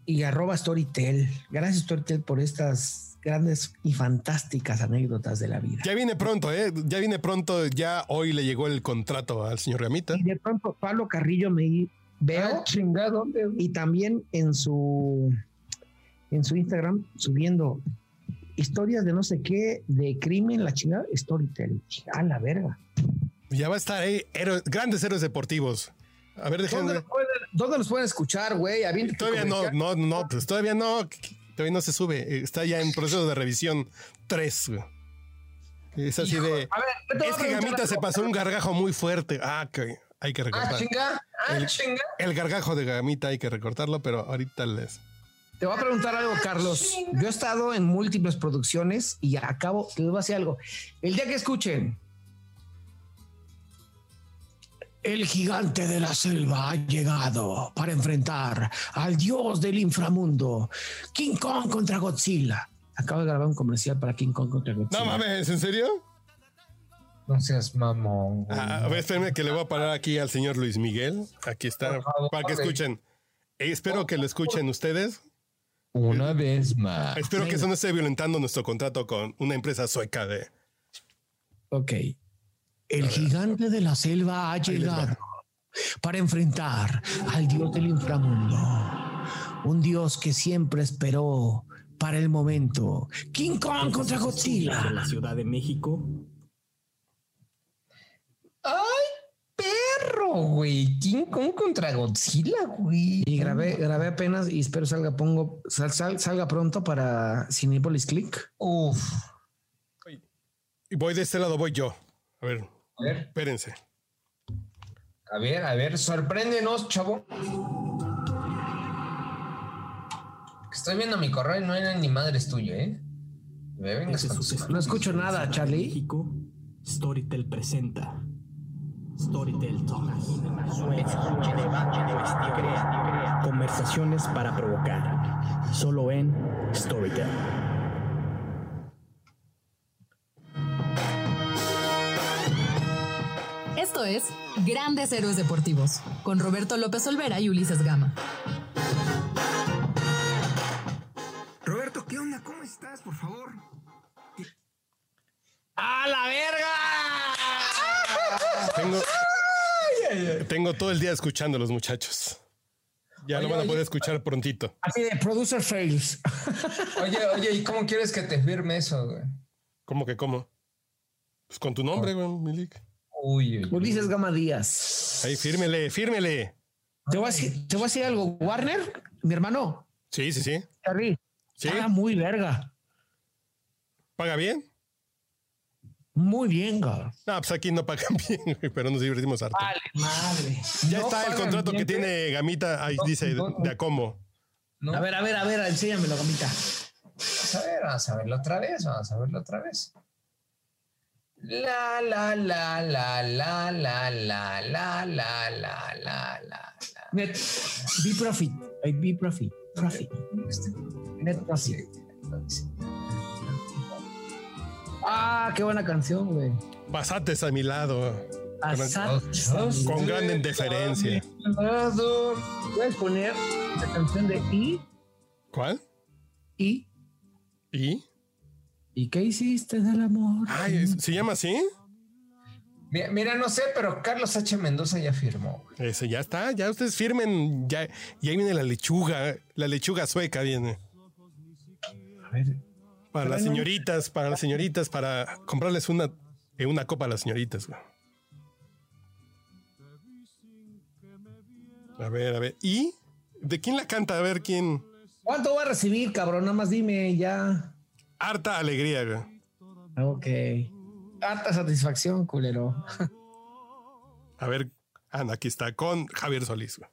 Y arroba Storytel. Gracias, Storytel, por estas grandes y fantásticas anécdotas de la vida. Ya viene pronto, ¿eh? Ya viene pronto. Ya hoy le llegó el contrato al señor Gamita. Y de pronto Pablo Carrillo me veo Ah, chingado, y también en su en su Instagram subiendo historias de no sé qué de crimen la chingada Storytel a la verga Ya va a estar ahí. héroe- grandes héroes deportivos. A ver, déjenme. ¿Dónde, ver. los pueden, dónde los pueden escuchar güey? Todavía no, no, no, pues todavía no. Todavía no se sube. Está ya en proceso de revisión 3. Es así de. A ver, Es que Gamita se pasó un gargajo muy fuerte. Ah, que hay que Ah, recortar. chinga. Ah, El- chinga. El gargajo de Gamita hay que recortarlo, pero ahorita les. Te voy a preguntar algo, Carlos. Yo he estado en múltiples producciones y acabo, te voy a decir algo. El día que escuchen, el gigante de la selva ha llegado para enfrentar al dios del inframundo, King Kong contra Godzilla. Acabo de grabar un comercial para King Kong contra Godzilla. No mames, ¿en serio? No seas mamón. Ah, a ver, espérenme que le voy a parar aquí al señor Luis Miguel. Aquí está, para que escuchen. Eh, espero que lo escuchen ustedes. Una vez más. Espero que eso no esté violentando nuestro contrato con una empresa sueca de... Ok. El gigante de la selva ha llegado para enfrentar al dios del inframundo. Un dios que siempre esperó para el momento. King Kong contra Godzilla. la Ciudad de México. ¡Ay, perro, güey! King Kong contra Godzilla, güey. Y grabé, grabé apenas y espero salga, pongo, sal- sal- salga pronto para Cinepolis Click. Uf. Y voy de este lado, voy yo. A ver, A ver, espérense. a ver, a ver, sorpréndenos, chavo. Estoy viendo mi correo y no era ni madres tuyo, ¿eh? Me vengas Ese con tus- suceso No escucho nada, Charlie. México, Storytel presenta. Storytel Talks. Conversaciones para provocar. Solo en Storytel. Es Grandes Héroes Deportivos, con Roberto López Olvera y Ulises Gama. Roberto, ¿qué onda? ¿Cómo estás? Por favor. ¡A la verga! Tengo, tengo todo el día escuchando a los muchachos. Ya lo van a oye. poder escuchar prontito. Así de producer fails. Oye, oye, ¿y cómo quieres que te firme eso, güey? ¿Cómo que cómo? Pues con tu nombre, güey, Milik. Uy, uy. Ulises Gama Díaz. Ahí, fírmele, fírmele. Te voy, a decir, te voy a decir algo. Warner, mi hermano, Sí, sí, sí. Charlie, Sí. paga muy verga. ¿Paga bien? Muy bien, cabrón. No, pues aquí no pagan bien, pero nos divertimos harto. Vale, madre. ya no está el contrato bien, que tiene Gamita, ahí No, dice no, no. de Acomo. ¿No? A ver, a ver, a ver, enséñamelo, Gamita. Vamos a ver, vamos a verlo otra vez, vamos a verlo otra vez. La, la, la, la, la, la, la, la, la, la, la, la, la. Net, be profit. Be profit. Profit. Este, Net profit. Ah, qué buena canción, güey. Pasates a mi lado. Pasar. Con gran indiferencia. Puedes poner la canción de I, ¿Cuál? I. ¿Y? ¿Y qué hiciste del amor? Ay, ¿es- ¿se llama así? Mira, mira, no sé, pero Carlos H. Mendoza ya firmó. Ese ya está, ya ustedes firmen, ya, y ahí viene la lechuga, la lechuga sueca viene. A ver. Para las señoritas, para las señoritas, para comprarles una, eh, una copa a las señoritas. güey. A ver, a ver. ¿Y? ¿De quién la canta? A ver quién. ¿Cuánto voy a recibir, cabrón? Nada más dime ya. Harta alegría, güey. Ok. Harta satisfacción, culero. A ver. No, aquí está, con Javier Solís. güey.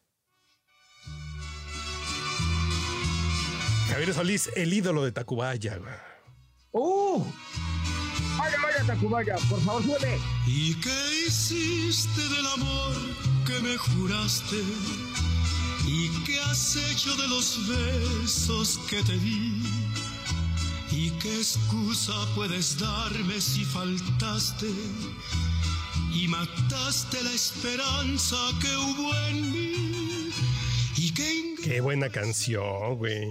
Javier Solís, el ídolo de Tacubaya, güey. ¡Uh! Vaya, vaya, Tacubaya, por favor, sube. ¿Y qué hiciste del amor que me juraste? ¿Y qué has hecho de los besos que te di? ¿Y qué excusa puedes darme si faltaste? Y mataste la esperanza que hubo en mí. ¿Y qué Qué buena canción, güey.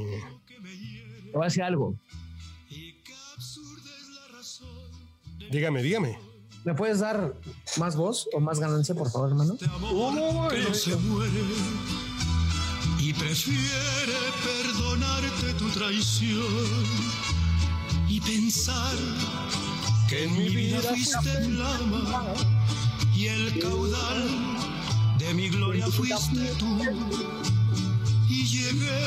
Te voy a decir algo. Dígame, dígame. ¿Me puedes dar más voz o más ganancia, por favor, hermano? no se muere y prefiere perdonarte tu traición pensar que en mi vida fuiste flama y el caudal de mi gloria fuiste tú y llegué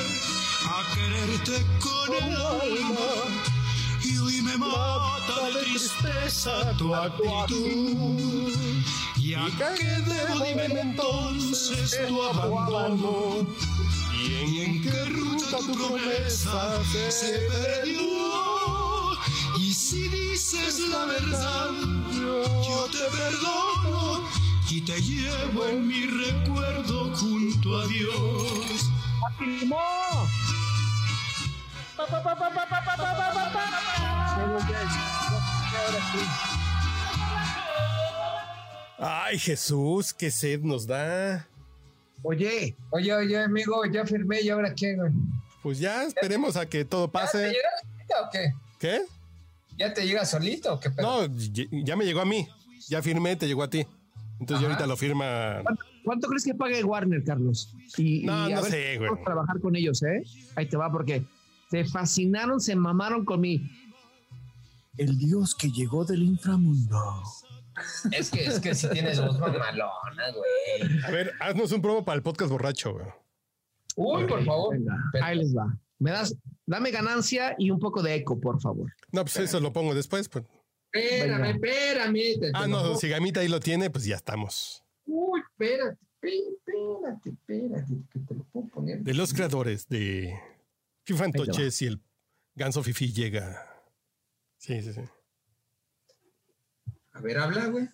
a quererte con el alma y hoy me mata de tristeza tu actitud. ¿Y a qué debo dime entonces tu abandono? ¿Y en qué ruta tu promesa se perdió? Si dices la verdad, yo te perdono y te llevo en mi recuerdo junto a Dios. Ay, Jesús, qué sed nos da. Oye, Oye, oye, amigo, ya firmé y ahora qué, güey. Pues ya esperemos a que todo ¿Ya te pase. llega solito o qué? ¿Qué? ¿Ya te llega solito qué pedo? No, ya- ya me llegó a mí. Ya firmé, te llegó a ti. Entonces ya Ajá. ahorita lo firma. ¿cuánto crees que pague Warner, Carlos? Y, No, y a no ver sé, güey. podemos trabajar con ellos, ¿eh? Ahí te va, porque se fascinaron, se mamaron con mi. El dios que llegó del inframundo. Es que, es que si tienes voz mamalona, güey. A ver, haznos un promo para el podcast borracho, güey. Uy, por favor. Venga, ahí les va. Me das, dame ganancia y un poco de eco, por favor. No, pues eso lo pongo después. Pues. Espérame, espérame. te- Ah, te no, si Gamita ahí lo tiene, pues ya estamos. Uy, espérate, espérate, espérate, que te lo puedo poner. De los creadores de FIFA te va. Antoches y el Ganso Fifi llega. Sí, sí, sí. A ver, habla, güey.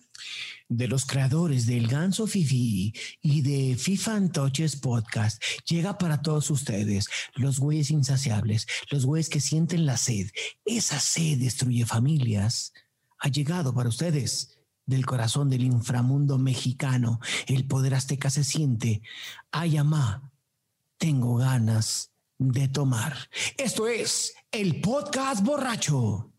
De los creadores del Ganso Fifi y de FIFA Antoches Podcast, llega para todos ustedes, los güeyes insaciables, los güeyes que sienten la sed. Esa sed destruye familias. Ha llegado para ustedes del corazón del inframundo mexicano. El poder azteca se siente. Ay, amá, tengo ganas de tomar. Esto es el podcast borracho.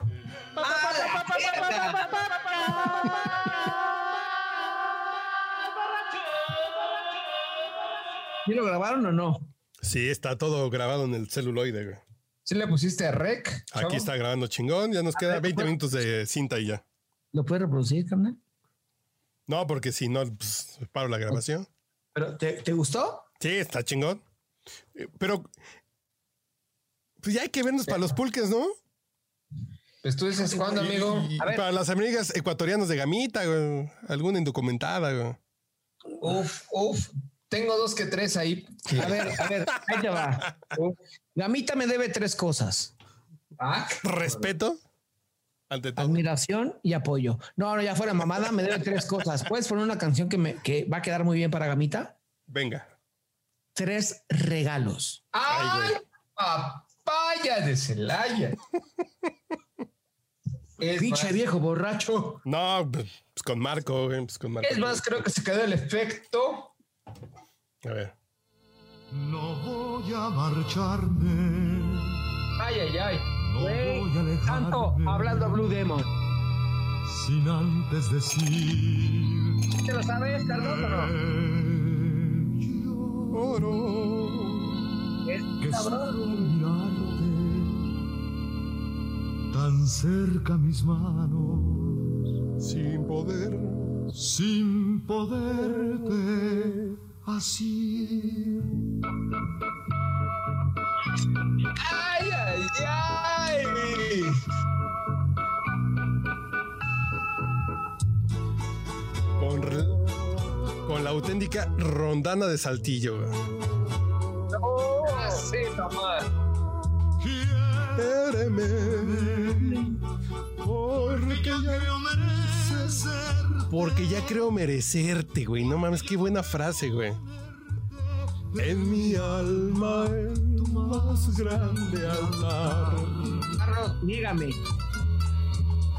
¿Y lo grabaron o no? Sí, está todo grabado en el celuloide, güey. ¿Sí le pusiste rec? chavo? Aquí está grabando chingón. Ya nos queda 20 minutos de cinta y ya. ¿Lo puedes reproducir, carnal? No, porque si no, pues, paro la grabación. ¿Pero te, te gustó? Sí, está chingón. Eh, Pero, pues ya hay que vernos para los pulques, ¿no? Pues tú dices, ¿cuándo, amigo? Y, y para las amigas ecuatorianas de Gamita, güey. Alguna indocumentada, güey. Uf, uf. Tengo dos que tres ahí. A ver, a ver, ahí te va. Gamita me debe tres cosas. Ah, Respeto. Ante todo. Admiración y apoyo. No, no, ya fuera mamada, me debe tres cosas. ¿Puedes poner una canción que, me, que va a quedar muy bien para Gamita? Venga. Tres regalos. ¡Ay, papaya de Celaya! Es Pinche más, viejo borracho. No, pues con Marco, güey. Pues con Marco. es más, creo que se quedó el efecto. A ver. No voy a marcharme, Ay, ay, ay. no voy a alejarme. Tanto hablando a Blue Demon. Sin antes decir ¿Te lo sabes, Carlos, o no? que solo mirarte tan cerca mis manos Sin poder. sin poderte así. ¡Ay, ay, ay! Con la auténtica rondana de Saltillo, Así nomás. Quéreme, porque ya, porque ya creo merecerte, güey. No mames, qué buena frase, güey. En mi alma, en tu más grande altar, Carlos, dígame.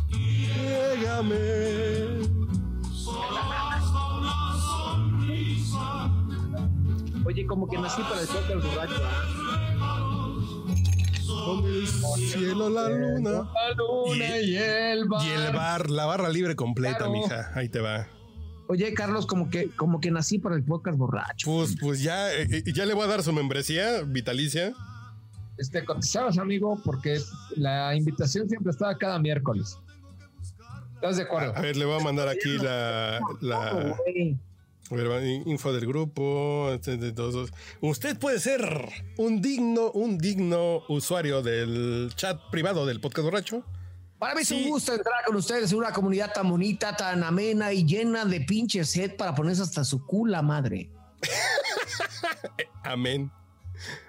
llégame. Oye, como que nací para el toque borracho. Con el cielo, la luna. La luna y el bar. Y el bar, la barra libre completa, Claro. mija. Ahí te va. Oye, Carlos, como que, como que nací para el podcast borracho. Pues, pues ya, eh, eh, ya le voy a dar su membresía vitalicia. Este, contestabas, amigo, porque la invitación siempre estaba cada miércoles. ¿Estás de acuerdo? A ver, le voy a mandar aquí la, la Info del grupo. este, de todos. Usted puede ser un digno, un digno usuario del chat privado del podcast borracho. Para mí es Sí. un gusto entrar con ustedes en una comunidad tan bonita, tan amena y llena de pinches sed para ponerse hasta su cula madre. Amén.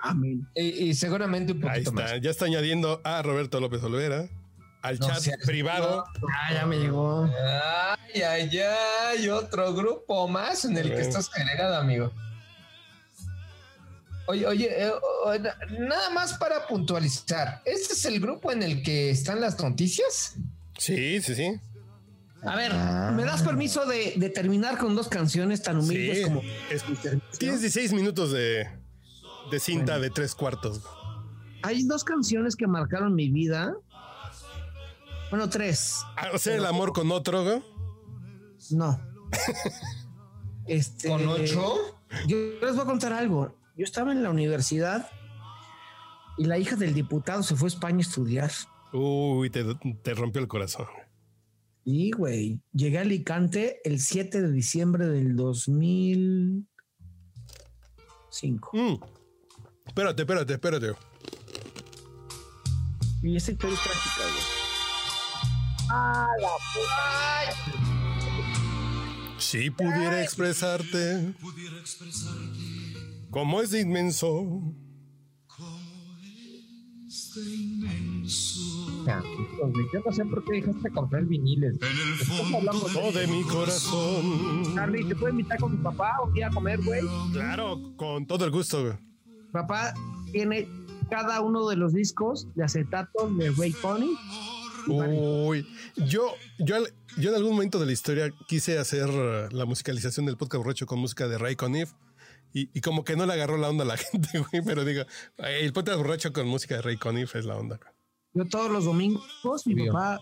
Amén. Y, y seguramente un Ahí poquito está. más. Ya está añadiendo a Roberto López Olvera al No chat privado. Ah, ya me llegó. Ay, ay, ay, otro grupo más en el que estás agregado, amigo. Oye, oye, eh, nada más para puntualizar. ¿Este es el grupo en el que están las noticias? Sí, sí, sí. A ver, Ah. ¿me das permiso de, de terminar con dos canciones tan humildes Sí. como Es- tienes 16 minutos de, de cinta de tres cuartos. Hay dos canciones que marcaron mi vida. Bueno, tres. Hacer el amor con otro, güey. No. Este, ¿Con ocho? Yo les voy a contar algo. Yo estaba en la universidad y la hija del diputado se fue a España a estudiar. Uy, te, te rompió el corazón. Y, güey, llegué a Alicante el 7 de diciembre del 2005. Mm. Espérate, espérate, espérate. Y esa historia es trágica, güey. Si pudiera expresarte como es de inmenso. Yo no sé por qué dejaste comprar viniles. Todo de mi corazón. Charlie, ¿te puedo invitar con mi papá un día a comer, güey? Claro, con todo el gusto, güey. Papá tiene cada uno de los discos de acetatos de Ray Conniff. Uy, yo, yo, yo en algún momento de la historia quise hacer uh, la musicalización del podcast borracho con música de Ray Conniff y, y como que no le agarró la onda a la gente, güey, pero digo, eh, el podcast borracho con música de Ray Conniff es la onda. güey. Yo todos los domingos, mi papá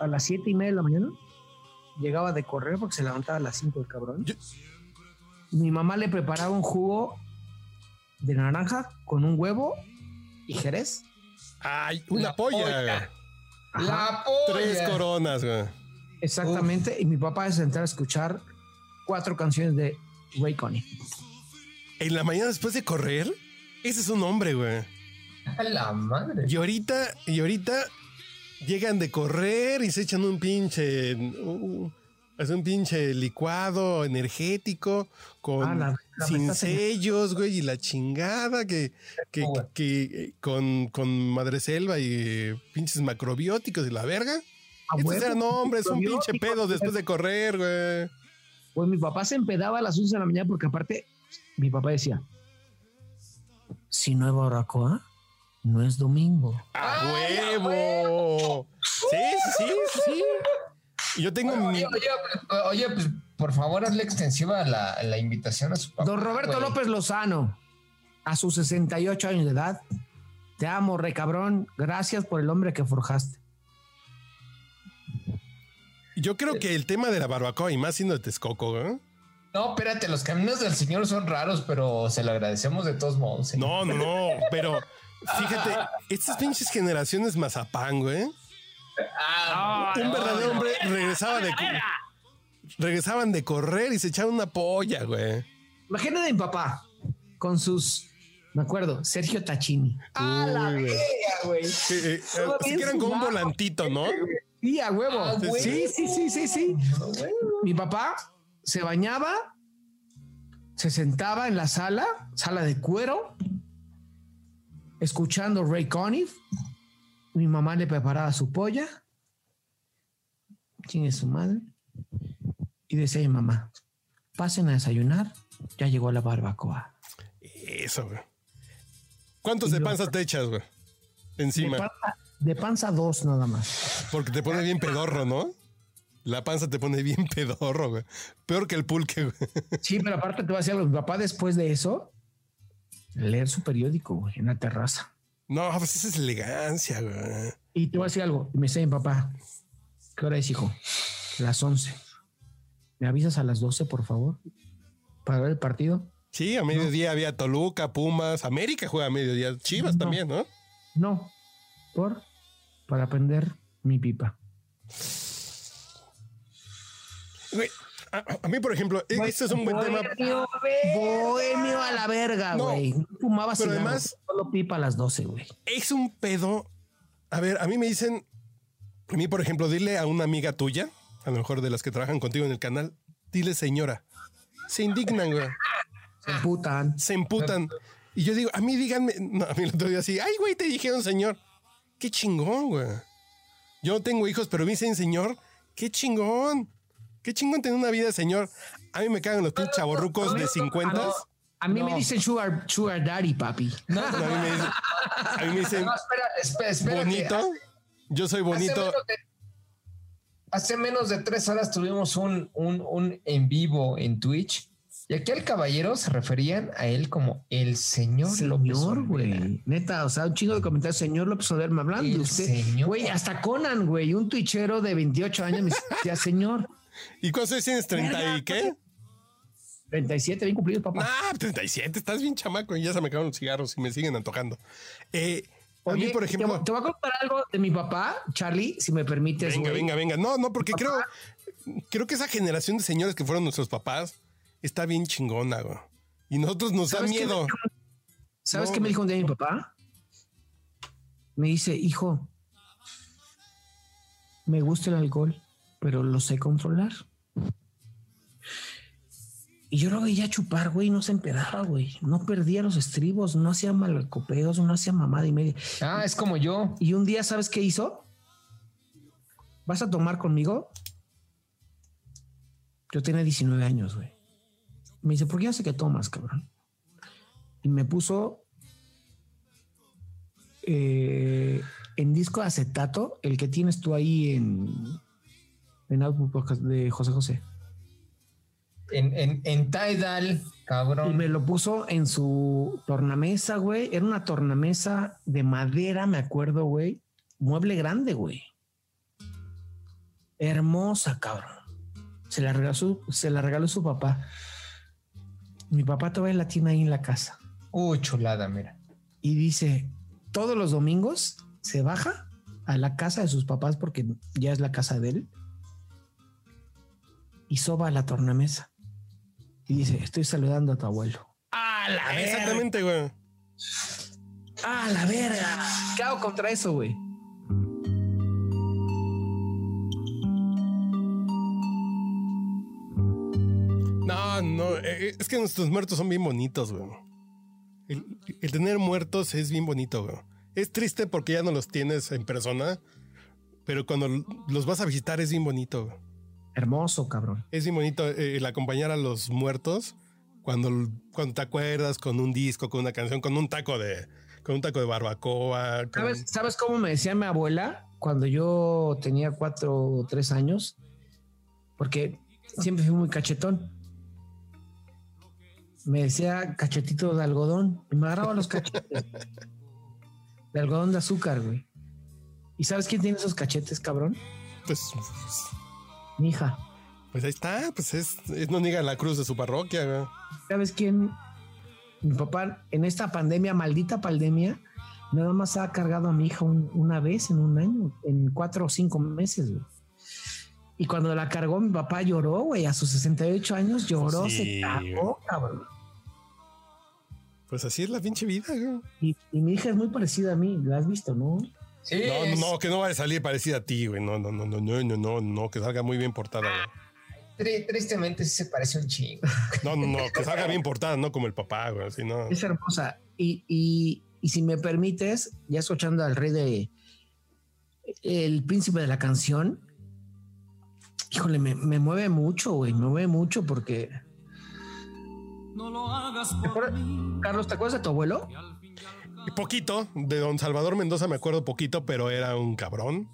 a las siete y media de la mañana llegaba de correr porque se levantaba a las 5 el cabrón. Yo- Mi mamá le preparaba un jugo de naranja con un huevo y jerez. Ay, una La polla. polla. La polla. Tres coronas, güey. Exactamente. Y mi papá se sentaba a escuchar cuatro canciones de Ray Conniff. En la mañana después de correr, ese es un hombre, güey. A la madre. Y ahorita, y ahorita llegan de correr y se echan un pinche, uh, hacen un pinche licuado energético con Ah, sin sellos, güey, y la chingada que, que, Oh, que, eh, con, con madreselva y eh, pinches macrobióticos y la verga. A Estos eran hombres, un pinche pedo después de correr, güey. Pues mi papá se empedaba a las 11 de la mañana porque aparte mi papá decía, si no hay barbacoa, no es domingo. ¡A huevo! Sí, sí, sí, sí. Y yo tengo mi, Oye, oye, oye, pues por favor hazle extensiva la, la invitación a su papá. Don Roberto güey. López Lozano, a sus 68 años de edad, te amo, re cabrón. Gracias por el hombre que forjaste. Yo creo que el tema de la barbacoa y más siendo de Texcoco, güey. No, espérate, los caminos del señor son raros, pero se lo agradecemos de todos modos. ¿eh? No, no, no, pero fíjate, estas pinches generaciones mazapán, güey. Ah, Un no, verdadero no. hombre regresaba de regresaban de correr y se echaban una polla, güey. Imagínate a mi papá con sus, me acuerdo, Sergio Tachini. ¡Ah, la güey. verga, güey! Que, eh, que eran con un volantito, ¿no? Sí, a huevo. Ah, sí, sí, sí, sí, sí. Mi papá se bañaba, se sentaba en la sala, sala de cuero, escuchando Ray Conniff. Mi mamá le preparaba su polla. ¿Quién es su madre? Y decía mi mamá, pasen a desayunar, ya llegó la barbacoa. Eso, güey. ¿Cuántos Y de yo- panza te echas, güey? De Encima. panza, de panza dos nada más. Porque te pone bien pedorro, ¿no? La panza te pone bien pedorro, güey. Peor que el pulque, güey. Sí, pero aparte te voy a decir algo. Mi papá después de eso, leer su periódico güey, en la terraza. No, pues esa es elegancia, güey. Y te voy a decir algo. Me mi papá, ¿qué hora es, hijo? Las 11. ¿Me avisas a las 12, por favor? Para ver el partido. Sí, a mediodía había Toluca, Pumas, América juega a mediodía, Chivas No. también, ¿no? No. ¿Por? Para prender mi pipa. Güey, a, a mí, por ejemplo, e- este es un buen tema. Bohemio, bohemio a la verga, No, güey. No, fumaba pero cigarros, además- Solo pipa a las 12, güey. Es un pedo. A ver, a mí me dicen, a mí, por ejemplo, dile a una amiga tuya, a lo mejor de las que trabajan contigo en el canal, dile señora. Se indignan, güey. Se putan. Se emputan. Y yo digo, a mí díganme, no, a mí el otro día así, ay, güey, te dijeron señor. Qué chingón, güey. Yo no tengo hijos, pero me dicen señor, qué chingón. Qué chingón tener una vida señor. A mí me cagan los pinches chavorrucos de 50. A mí No. me dicen sugar, sugar daddy, papi. No, A mí me dicen, a mí me dicen no, espera, espera, espera. bonito. Yo soy Hace bonito. menos, de, hace menos de tres horas tuvimos un, un, un en vivo en Twitch. Y aquí al caballero se referían a él como el señor, López Señor, Olvera. güey. Neta, o sea, un chingo de comentarios. Señor López Obrador, me hablan de El usted. señor. Güey, hasta Conan, güey, un tuichero de 28 años me decía, señor, ¿Y cuántos años tienes? ¿30 y qué? 37, bien cumplido, papá. Ah, 37, estás bien chamaco y ya se me acaban los cigarros y me siguen antojando. Eh, a mí, por te, ejemplo. te voy a contar algo de mi papá, Charlie, si me permites. Venga, venga, venga. No, no, porque creo, creo que esa generación de señores que fueron nuestros papás está bien chingona, güey. Y nosotros nos da ¿Sabes qué me miedo. dijo- ¿Sabes No, qué me dijo un día mi papá? Me dice, hijo, me gusta el alcohol, pero lo sé controlar. Y yo lo veía chupar, güey, no se empedaba, güey. No perdía los estribos, no hacía malcopeos, no hacía mamada y media. Ah, es como yo. Y un día, ¿sabes qué hizo? ¿Vas a tomar conmigo? Yo tenía 19 años, güey. Me dice, ¿por qué sé que tomas, cabrón? Y me puso eh, en disco de acetato, el que tienes tú ahí en, en Output Podcast de José José. En, en, en Tidal, Y cabrón. me lo puso en su tornamesa, güey. Era una tornamesa de madera, me acuerdo, güey. Mueble grande, güey. Hermosa, cabrón. Se la regaló su, se la regaló su papá. Mi papá todavía la tiene ahí en la casa. Uy, chulada, mira. Y dice, todos los domingos se baja a la casa de sus papás porque ya es la casa de él. Y soba a la tornamesa. Y dice, estoy saludando a tu abuelo. ¡A la verga! Exactamente, güey. ¡A la verga! ¿Qué hago contra eso, güey? No, no, eh, es que nuestros muertos son bien bonitos, güey. El, el tener muertos es bien bonito, güey. Es triste porque ya no los tienes en persona, pero cuando los vas a visitar es bien bonito, güey. Hermoso, cabrón. Es bien bonito eh, el acompañar a los muertos cuando, cuando te acuerdas con un disco, con una canción, con un taco de, con un taco de barbacoa. con- ¿Sabes, ¿Sabes cómo me decía mi abuela cuando yo tenía cuatro o tres años? Porque siempre fui muy cachetón. Me decía cachetito de algodón y me agarraba los cachetes. de algodón de azúcar, güey. ¿Y sabes quién tiene esos cachetes, cabrón? Pues, Mi hija. pues ahí está, pues es, es no niega la cruz de su parroquia, güey. ¿Sabes quién? Mi papá, en esta pandemia, maldita pandemia, nada más ha cargado a mi hija un- una vez en un año, en cuatro o cinco meses, güey. Y cuando la cargó, mi papá lloró, güey, a sus 68 años lloró, Sí, se cagó, cabrón. Pues así es la pinche vida, güey. Y, y mi hija es muy parecida a mí, la has visto, ¿no? Sí, No, es- no, que no vaya a salir parecida a ti, güey. No, no, no, no, no, no, no, no, que salga muy bien portada, güey. tri- tristemente sí se parece un chingo. No, no, no, que salga bien portada, no como el papá, güey. Así no. Es hermosa. Y, y, y si me permites, ya escuchando al rey de el príncipe de la canción, híjole, me, me mueve mucho, güey, me mueve mucho porque. No lo hagas ¿Te por mí. Carlos, ¿te acuerdas de tu abuelo? Poquito, de don Salvador Mendoza me acuerdo poquito, pero era un cabrón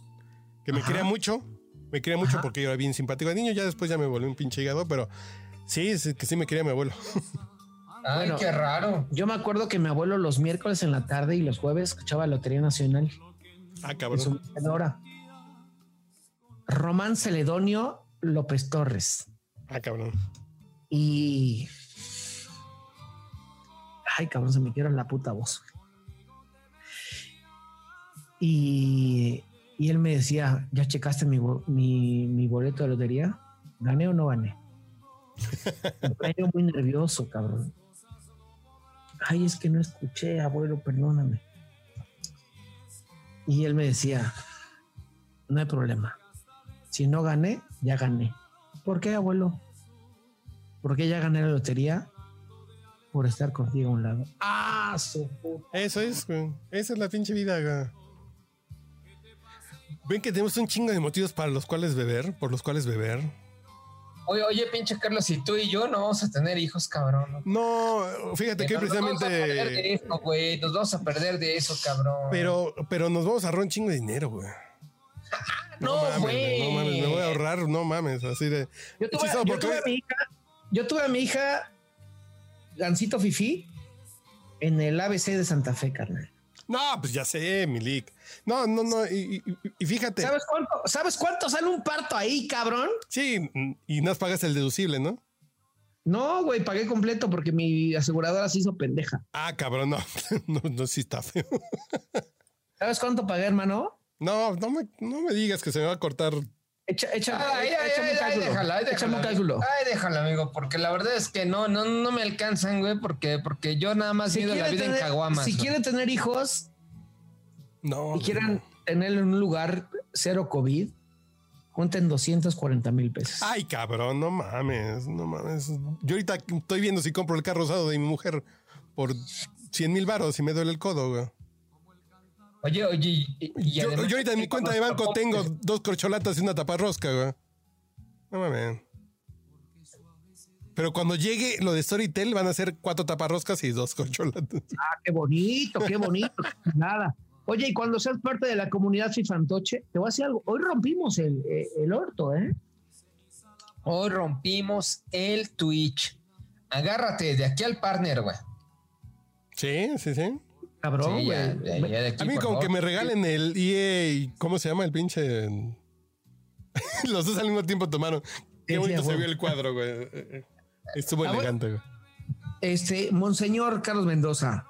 que me Ajá. quería mucho. Me quería mucho Ajá. porque yo era bien simpático de niño. Ya después ya me volví un pinche hígado, pero sí, sí, que sí me quería mi abuelo. Ay, Bueno. qué raro. Yo me acuerdo que mi abuelo los miércoles en la tarde y los jueves escuchaba Lotería Nacional Ah, en su cabrón. mecedora. Román Celedonio López Torres. Ah, cabrón. Y. Ay, cabrón, se me quiebra la puta voz. Y, él me decía: ¿Ya checaste mi, bo- mi, mi boleto de lotería? ¿Gané o no gané? Me muy nervioso, cabrón. Ay, es que no escuché, abuelo, perdóname. Y él me decía: No hay problema. Si no gané, ya gané. ¿Por qué, abuelo? Porque ya gané la lotería por estar contigo a un lado. Ah, su. Eso es. Esa es la pinche vida, güey. Ven que tenemos un chingo de motivos para los cuales beber, por los cuales beber. Oye, oye, pinche Carlos, si tú y yo no vamos a tener hijos, cabrón. No, fíjate que Nos vamos a perder de precisamente. eso, güey. Nos vamos a perder de eso, cabrón. Pero, pero nos vamos a ahorrar un chingo de dinero, güey. no, mames, güey. No mames, me voy a ahorrar, no mames, así de. Yo tuve, Chizo, yo porque- tuve a mi hija, yo tuve a mi hija Gancito Fifi en el ABC de Santa Fe, carnal. No, pues ya sé, Milik. No, no, no. Y, y- y fíjate. ¿Sabes cuánto, ¿Sabes cuánto sale un parto ahí, cabrón? Sí, y no pagas el deducible, ¿no? No, güey, pagué completo porque mi aseguradora se hizo pendeja. Ah, cabrón, no. No, no, sí está feo. ¿Sabes cuánto pagué, hermano? No, no me, no me digas que se me va a cortar. Echa, echa, Ay, ay, échame ay, un cálculo. déjala, ay, Échame déjala. un cálculo. Ay, déjalo, amigo, porque la verdad es que no, no, no me alcanzan, güey, porque, porque yo nada más mido la quiere vida en tener- caguamas. si quieren tener hijos No. y quieren tenerlo en un lugar cero COVID, junten 240 mil pesos. Ay, cabrón, no mames, no mames. Yo ahorita estoy viendo si compro el carro usado de mi mujer por 100 mil baros y me duele el codo, güey. Oye, oye, y, y Yo, además yo ahorita en mi cuenta de banco tengo dos corcholatas y una taparrosca, güey. No mames. Pero cuando llegue lo de Storytel van a ser cuatro taparroscas y dos corcholatas. Ah, qué bonito, qué bonito. Nada. Oye, y cuando seas parte de la comunidad Fifantoche, te voy a decir algo. Hoy rompimos el, eh, el orto, ¿eh? Hoy rompimos el Twitch. Agárrate de aquí al partner, güey. Sí, sí, sí. Cabrón, Sí, güey. ya, ya, ya de aquí, A mí como que me regalen el EA, ¿cómo se llama el pinche? Los dos al mismo tiempo tomaron. Qué bonito sí, se vio el cuadro, güey. Estuvo Ah, elegante, güey. Este, Monseñor Carlos Mendoza,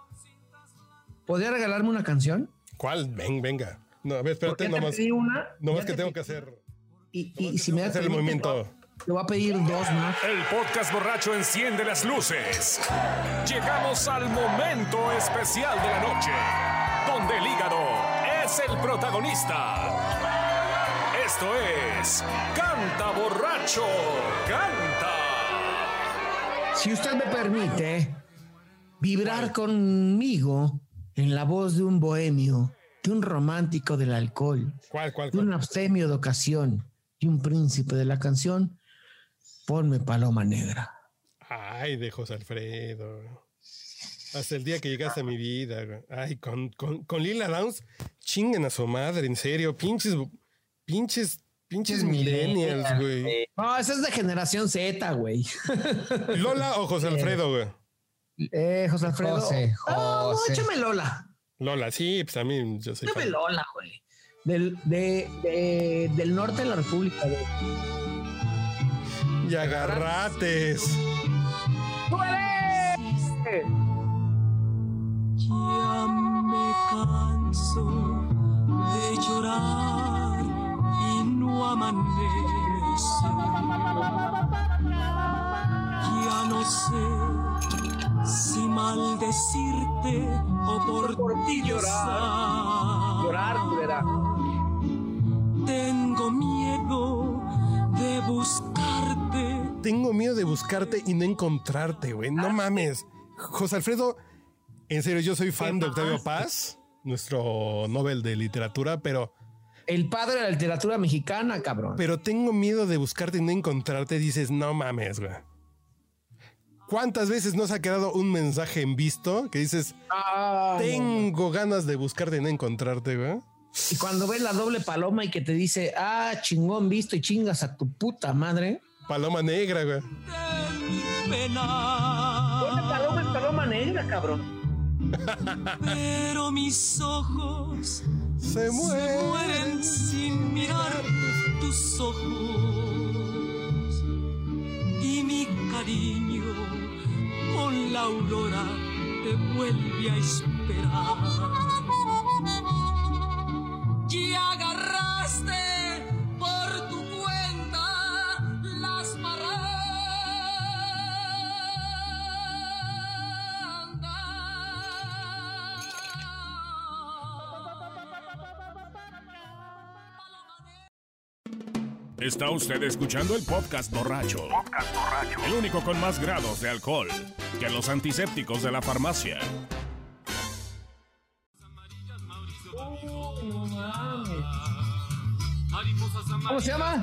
¿podría regalarme una canción? ¿Cuál? Ven, venga. No, a ver, espérate, te nomás. pedí una. Nomás que te tengo que hacer. Y, y si me das hacer el movimiento. Te voy a pedir dos más. El podcast borracho enciende las luces. Llegamos al momento especial de la noche, donde el hígado es el protagonista. Esto es Canta Borracho, Canta. Si usted me permite vibrar conmigo en la voz de un bohemio, de un romántico del alcohol, ¿Cuál, cuál, de un abstemio de ocasión y un príncipe de la canción, ponme paloma negra. Ay, de José Alfredo. güey. Hasta el día que llegaste a mi vida. güey. Ay, con, con, con Lila Downs, chinguen a su madre, en serio. Pinches, pinches, pinches millennials, güey. No, esa es de generación Z, güey. ¿Lola o José Alfredo, güey? Eh, José Alfredo. José, Ah, no, José. échame Lola. Lola, sí, pues a mí yo soy Échame fan. Lola, güey. Del, de, de- del norte de la República, güey. Y agarrates. Ya me canso de llorar y no amanece. Ya no sé si maldecirte o por, ti llorar. Llorar, culera. Tengo miedo de Tengo miedo de buscarte y no encontrarte, güey. No mames. José Alfredo, en serio, yo soy fan de Octavio Paz, nuestro Nobel de literatura, pero, El padre de la literatura mexicana, cabrón. pero tengo miedo de buscarte y no encontrarte. Dices, no mames, güey. ¿Cuántas veces nos ha quedado un mensaje en visto que dices, Ah, no. tengo ganas de buscarte y no encontrarte, güey? Y cuando ves la doble paloma y que te dice, ah, chingón visto y chingas a tu puta madre. Paloma negra, güey. paloma es paloma negra, cabrón. Pero mis ojos Se se muere. mueren sin mirar tus ojos. Y mi cariño con la aurora te vuelve a esperar. Está usted escuchando el podcast borracho. El único con más grados de alcohol que los antisépticos de la farmacia. ¿Cómo se llama?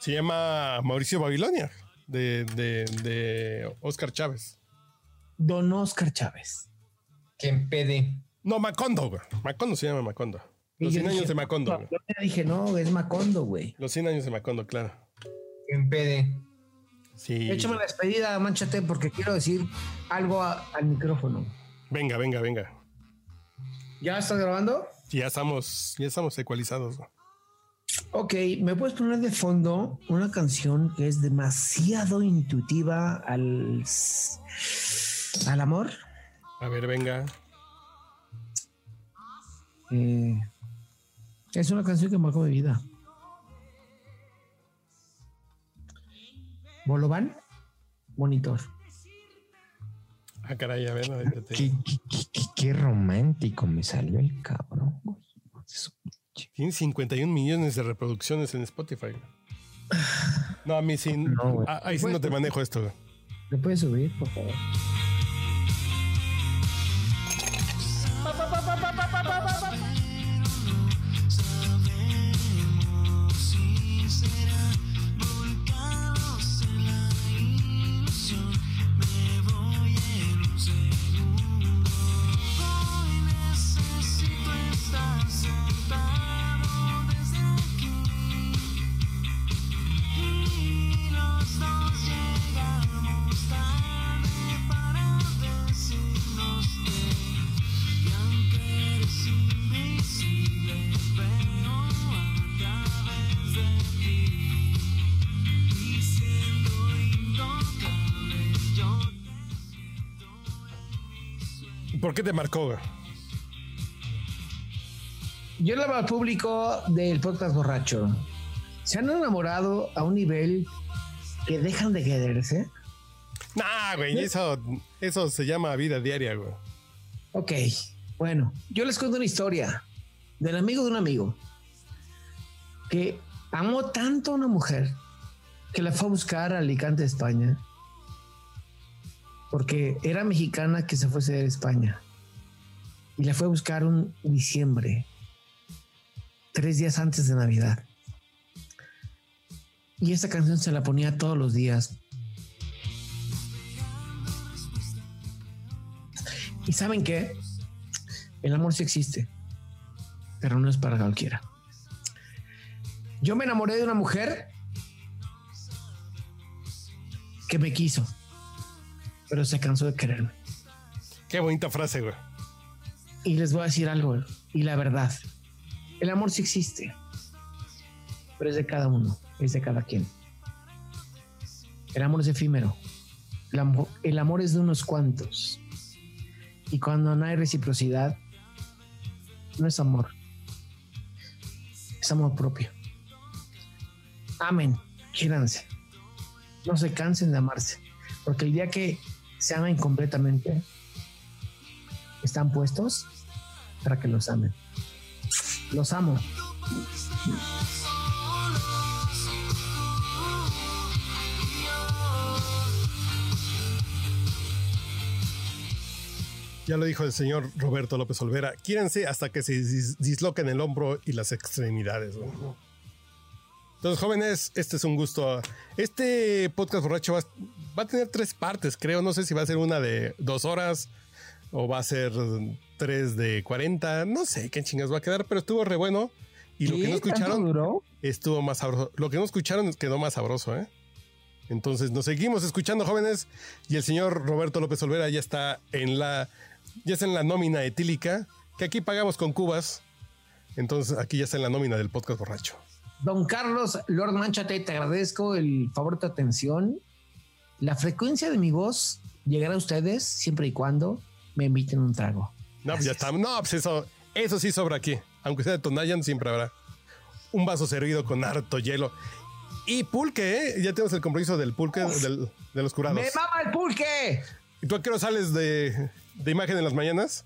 Se llama Mauricio Babilonia, de, de, de Oscar Chávez. Don Oscar Chávez. Que empede. No, Macondo, güey. Macondo se llama Macondo. Los yo 100 años dije, de Macondo. güey. Yo te dije, no, es Macondo, güey. Los 100 años de Macondo, claro. Que empede. Sí. Échame la despedida, manchate, porque quiero decir algo a- al micrófono. Venga, venga, venga. ¿Ya estás grabando? Ya estamos, ya estamos ecualizados. güey. Ok, ¿me puedes poner de fondo una canción que es demasiado intuitiva al, al amor? A ver, venga. Eh, es una canción que marcó mi vida. Bolovan, monitor. Ah, caray, a ver, ahorita te- Qué, qué- qué- qué- qué romántico me salió el cabrón. Tiene 51 millones de reproducciones en Spotify. No, a mí sí. No, ah, ahí sí no te manejo esto. güey. ¿Le puedes subir, por favor? ¿Por qué te marcó? güey? Yo le hablo al público del podcast borracho. ¿Se han enamorado a un nivel que dejan de quererse? Nah, güey, eso, eso se llama vida diaria, güey. Ok, bueno, yo les cuento una historia del amigo de un amigo que amó tanto a una mujer que la fue a buscar a Alicante, España, porque era mexicana que se fuese de España y la fue a buscar un diciembre, tres días antes de Navidad. Y esta canción se la ponía todos los días. ¿Y saben qué? El amor sí existe, pero no es para cualquiera. Yo me enamoré de una mujer que me quiso, pero se cansó de quererme. Qué bonita frase, güey. Y les voy a decir algo, y la verdad, el amor sí existe, pero es de cada uno, es de cada quien. El amor es efímero, el amor, es de unos cuantos. Y cuando no hay reciprocidad, no es amor, es amor propio. Amen, quiéranse, no se cansen de amarse, porque el día que se amen completamente, están puestos para que los amen. Los amo. Ya lo dijo el señor Roberto López Olvera. Quírense hasta que se dis- disloquen el hombro y las extremidades. güey. Entonces, jóvenes, este es un gusto. Este podcast borracho va, va a tener tres partes, creo. No sé si va a ser una de dos horas o va a ser tres de 40. No sé qué chingas va a quedar, pero estuvo re bueno. Y lo que no ¿Qué? ¿Tanto escucharon duró? estuvo más sabroso. Lo que no escucharon quedó más sabroso, ¿eh? Entonces nos seguimos escuchando, jóvenes. Y el señor Roberto López Olvera ya está en la, ya está en la nómina etílica, que aquí pagamos con cubas. Entonces aquí ya está en la nómina del podcast borracho. Don Carlos, Lord Manchate, te agradezco el favor de tu atención. La frecuencia de mi voz llegará a ustedes siempre y cuando me inviten un trago. No, pues ya está. No, pues eso, eso sí sobra aquí. Aunque sea de Tonayan, siempre habrá un vaso servido con harto hielo. Y pulque, ¿eh? Ya tenemos el compromiso del pulque del- de los curados. ¡Me mama el pulque! ¿Y tú a qué hora sales de, de imagen en las mañanas?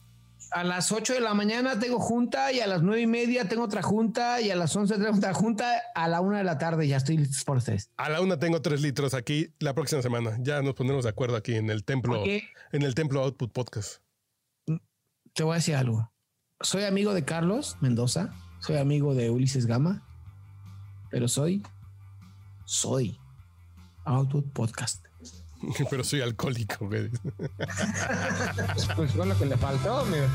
A las 8 de la mañana tengo junta y a las 9 y media tengo otra junta y a las 11 tengo otra junta. A la 1 de la tarde ya estoy listo por ustedes. A la una tengo tres litros aquí la próxima semana. Ya nos pondremos de acuerdo aquí en el templo, en el templo Output Podcast. Te voy a decir algo. Soy amigo de Carlos Mendoza, soy amigo de Ulises Gama, pero soy soy Output Podcast. Pero soy alcohólico, güey. Pues fue lo que le faltó, amigo.